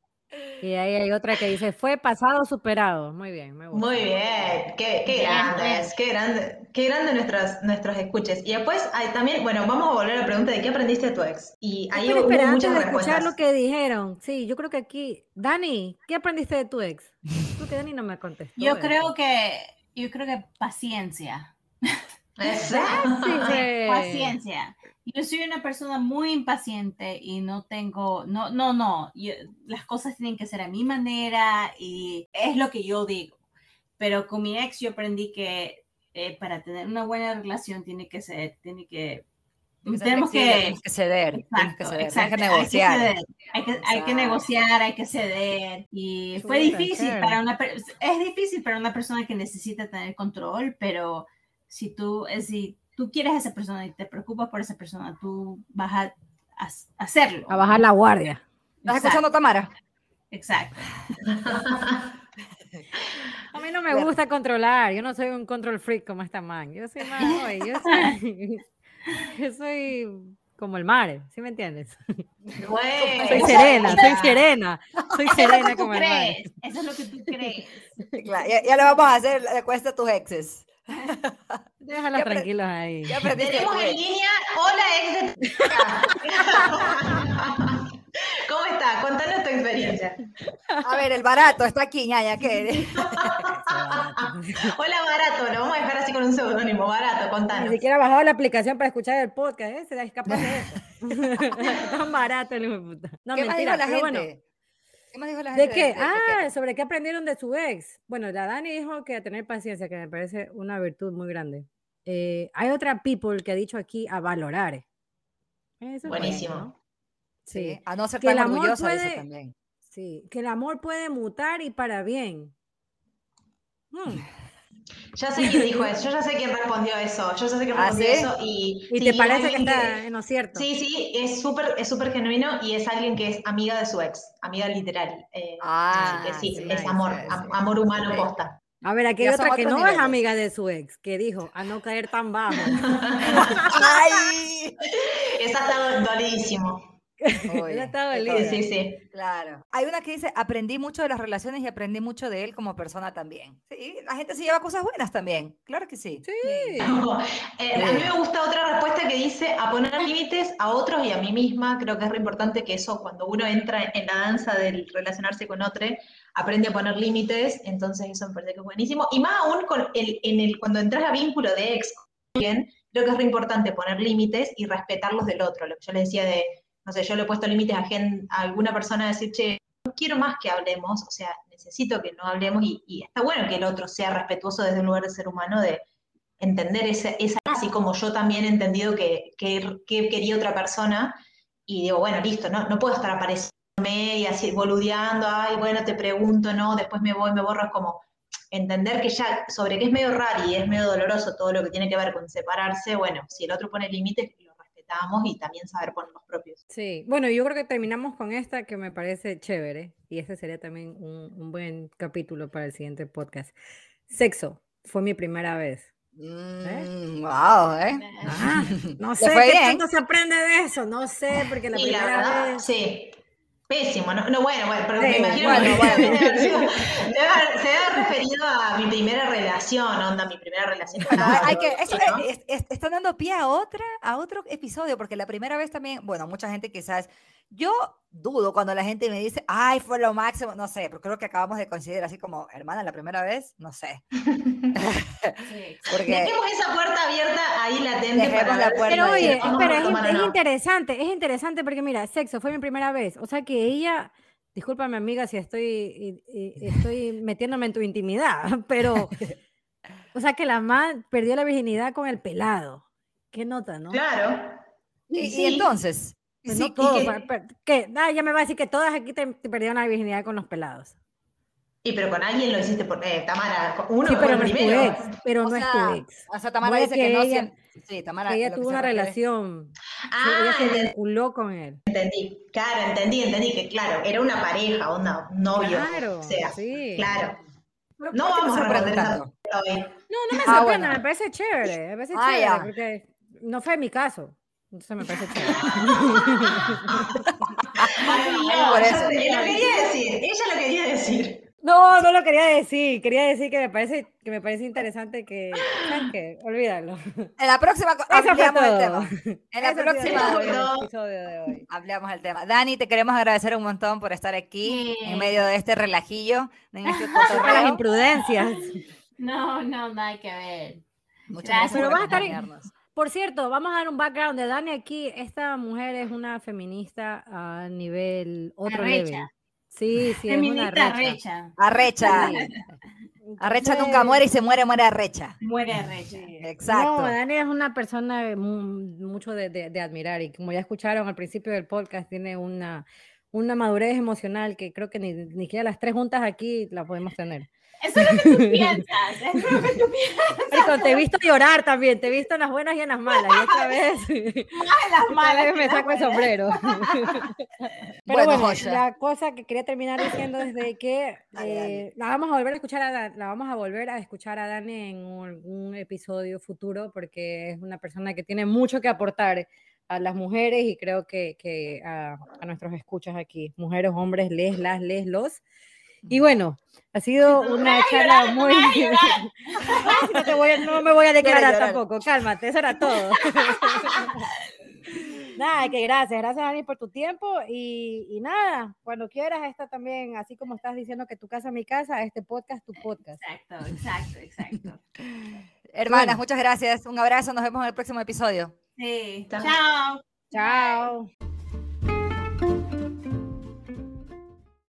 Y ahí hay otra que dice, fue pasado superado. Muy bien, me gusta. Muy bien, qué, qué grandes, qué grande, qué grande nuestros, nuestros escuches. Y después hay también, bueno, vamos a volver a la pregunta de qué aprendiste de tu ex. Y ahí Espera, hubo espera, antes muchas de escuchar respuestas. lo que dijeron. Sí, yo creo que aquí, Dani, ¿qué aprendiste de tu ex? Porque Dani no me contestó. Yo eso. creo que, yo creo que paciencia. Sí, sí. Paciencia. Yo soy una persona muy impaciente y no tengo, no, no, no, yo- las cosas tienen que ser a mi manera y es lo que yo digo. Pero con mi ex yo aprendí que eh, para tener una buena relación tiene que ser, tiene que tenemos que, Tienes que ceder, tienes que Exacto, ceder, exacto, que hay que negociar. ceder, Hay que, hay que Exacto. negociar, hay que ceder. Y fue difícil para una es difícil para una persona que necesita tener control, pero si tú, eh, si tú quieres a esa persona y te preocupas por esa persona, tú vas a, a- a hacerlo. A bajar la guardia. ¿Estás escuchando, Tamara? Exacto. A mí no me Bueno. gusta controlar. Yo no soy un control freak como esta man. Yo soy más, oye, yo soy, yo soy como el mar, ¿sí me entiendes? Bueno, Soy serena, soy serena, soy serena como el mar. Eso es lo que tú crees. Claro, ya, ya lo vamos a hacer, le cuesta a tus exes. Ya apre- tranquilos ahí. Ya Tenemos en línea, hola ex de... ¿Cómo está? Contanos tu experiencia. A ver, el barato está aquí, ñaña, ¿qué? Hola barato, lo vamos a dejar así con un seudónimo, barato, Ni contanos. siquiera ha bajado la aplicación para escuchar el podcast, ¿eh? Se capaz de eso. Tan barato el hijo de puta. No, ¿Qué más mentira, dijo la gente? bueno. ¿Qué más dijo la ¿De gente? qué? de Ah, sobre qué aprendieron de su ex. Bueno, la Dani dijo que a tener paciencia, que me parece una virtud muy grande. Eh, hay otra people que ha dicho aquí a valorar. Eso es bueno, Buenísimo. ¿no? Sí, Sí. a no ser Que tan el amor puede- también. Sí, que el amor puede mutar y para bien. Hmm. Ya sé quién dijo eso, yo ya sé quién respondió eso, yo ya sé quién ¿Ah, respondió sí? eso y... ¿Y sí, te parece que está en lo cierto? Sí, sí, es súper es súper genuino y es alguien que es amiga de su ex, amiga literal. eh, Ah, así que sí, sí, es amor, sí, am- sí. amor humano posta. A ver, aquí hay otra que no es amiga de su ex, que dijo a no caer tan bajo. ¡Ay! Esa está do- dolidísimo. Está qué dolida. Sí, sí. Claro. Hay una que dice, aprendí mucho de las relaciones y aprendí mucho de él como persona también. Sí, la gente se lleva cosas buenas también. Claro que sí. Sí. No, eh, a mí me gusta otra respuesta que dice a poner límites a otros y a mí misma. Creo que es re importante que eso, cuando uno entra en la danza del relacionarse con otro, aprende a poner límites. Entonces, eso me parece que es buenísimo. Y más aún con el, en el, cuando entras a vínculo de ex alguien, creo que es re importante poner límites y respetar los del otro. Lo que yo les decía de, no sé, yo le he puesto límites a, gen- a alguna persona a decir, che, no quiero más que hablemos, o sea, necesito que no hablemos y, está bueno que el otro sea respetuoso desde un lugar de ser humano, de entender esa, así como yo también he entendido que, que, que quería otra persona, y digo, bueno, listo, no, no puedo estar apareciéndome y así boludeando, ay, bueno, te pregunto, no, después me voy, me borro, es como entender que ya, sobre que es medio raro y es medio doloroso todo lo que tiene que ver con separarse, bueno, si el otro pone límites, y también saber poner los propios. Sí, bueno, yo creo que terminamos con esta que me parece chévere y este sería también un, un buen capítulo para el siguiente podcast. Sexo, fue mi primera vez. Mm, wow, ¿eh? Ah, no ¿Le sé qué tanto se aprende de eso, no sé, porque la primera verdad, vez... sí. Pésimo, no, no bueno, bueno, pero Sí, me imagino bueno, que bueno. debe haber sido- debe haber- se debe referido a mi primera relación, onda, mi primera relación. Bueno, hay- que, eso ¿no? es- es- está dando pie a otra, a otro episodio, porque la primera vez también, bueno, mucha gente quizás, yo dudo cuando la gente me dice, ay, fue lo máximo, no sé, pero creo que acabamos de considerar así como, hermana, la primera vez, no sé. Sí. Porque Dejemos esa puerta abierta ahí latente Dejemos para la puerta Pero oye, espera, es, interesante, es interesante porque mira, sexo fue mi primera vez, o sea que ella, discúlpame amiga si estoy, y- y- estoy metiéndome en tu intimidad, pero, o sea que la man perdió la virginidad con el pelado. ¿Qué nota, no? Claro. y, entonces, Pues Sí, no y todo, que-. Ah, ya me va a decir que todas aquí te, te perdieron la virginidad con los pelados. Y pero con alguien lo hiciste por eh, Tamara, uno Sí, fue pero el no es tu primero. ex, pero o no es sea, tu ex. o sea, Tamara No es dice que, que no ella- siempre, sí, Tamara, Que ella que tuvo se una refiere- relación, Ah, ella se entendí, vinculó con él. entendí. Claro, entendí, entendí que claro, era una pareja, onda, un novio. Claro, o sea, sí. claro. ¿Pero No vamos a esa tanto? No, no me Ah, sorprende, bueno. me parece chévere, me parece Ah, chévere, ya. porque no fue mi caso. Entonces me parece chévere. Ay, por no, eso. lo quería decir, ella lo quería decir. No, no lo quería decir. Quería decir que me parece, que me parece interesante que. ¿Sabes qué? Olvídalo. En la próxima co- Eso fue ampliamos el todo. tema. En la Eso próxima episodio de hoy. Hablamos el tema. Dani, te queremos agradecer un montón por estar aquí en Bien. medio de este relajillo, en este las imprudencias. No, no, nada que ver. Muchas Gracias gracias Pero por vas a estar en- acompañarnos. Por cierto, vamos a dar un background de Dani aquí. Esta mujer es una feminista a nivel otro Arrecha. level. Sí, sí, es una Feminista recha. recha. Arrecha. Sí. Arrecha Entonces, nunca muere y se muere, muere arrecha. Muere recha. sí, Exacto. No, Dani es una persona mu- mucho de, de- de admirar y como ya escucharon al principio del podcast, tiene una, una madurez emocional que creo que ni, ni siquiera las tres juntas aquí la podemos tener. Eso es lo que tú piensas. Eso es lo que tú piensas. Marico, te he visto llorar también, te he visto en las buenas y en las malas. Y esta vez, Más en las malas vez que me saco el buenas. sombrero. Pero Bueno, bueno, la cosa que quería terminar diciendo es de que eh, la vamos a volver a escuchar a Dan- la vamos a volver a escuchar a Dani en un, un episodio futuro porque es una persona que tiene mucho que aportar a las mujeres y creo que, que a, a nuestros escuchas aquí, mujeres, hombres, les, las, les, los. Y bueno, ha sido una charla muy... no, te voy a- no me voy a declarar tampoco, cálmate, eso era todo. Nada, que gracias, gracias Dani por tu tiempo y, y nada, cuando quieras, esta también, así como estás diciendo que tu casa, mi casa, este podcast, tu podcast. Exacto, exacto, exacto. Hermanas, Bueno. muchas gracias. Un abrazo. Nos vemos en el próximo episodio. Sí. Chao. Chao. Chao.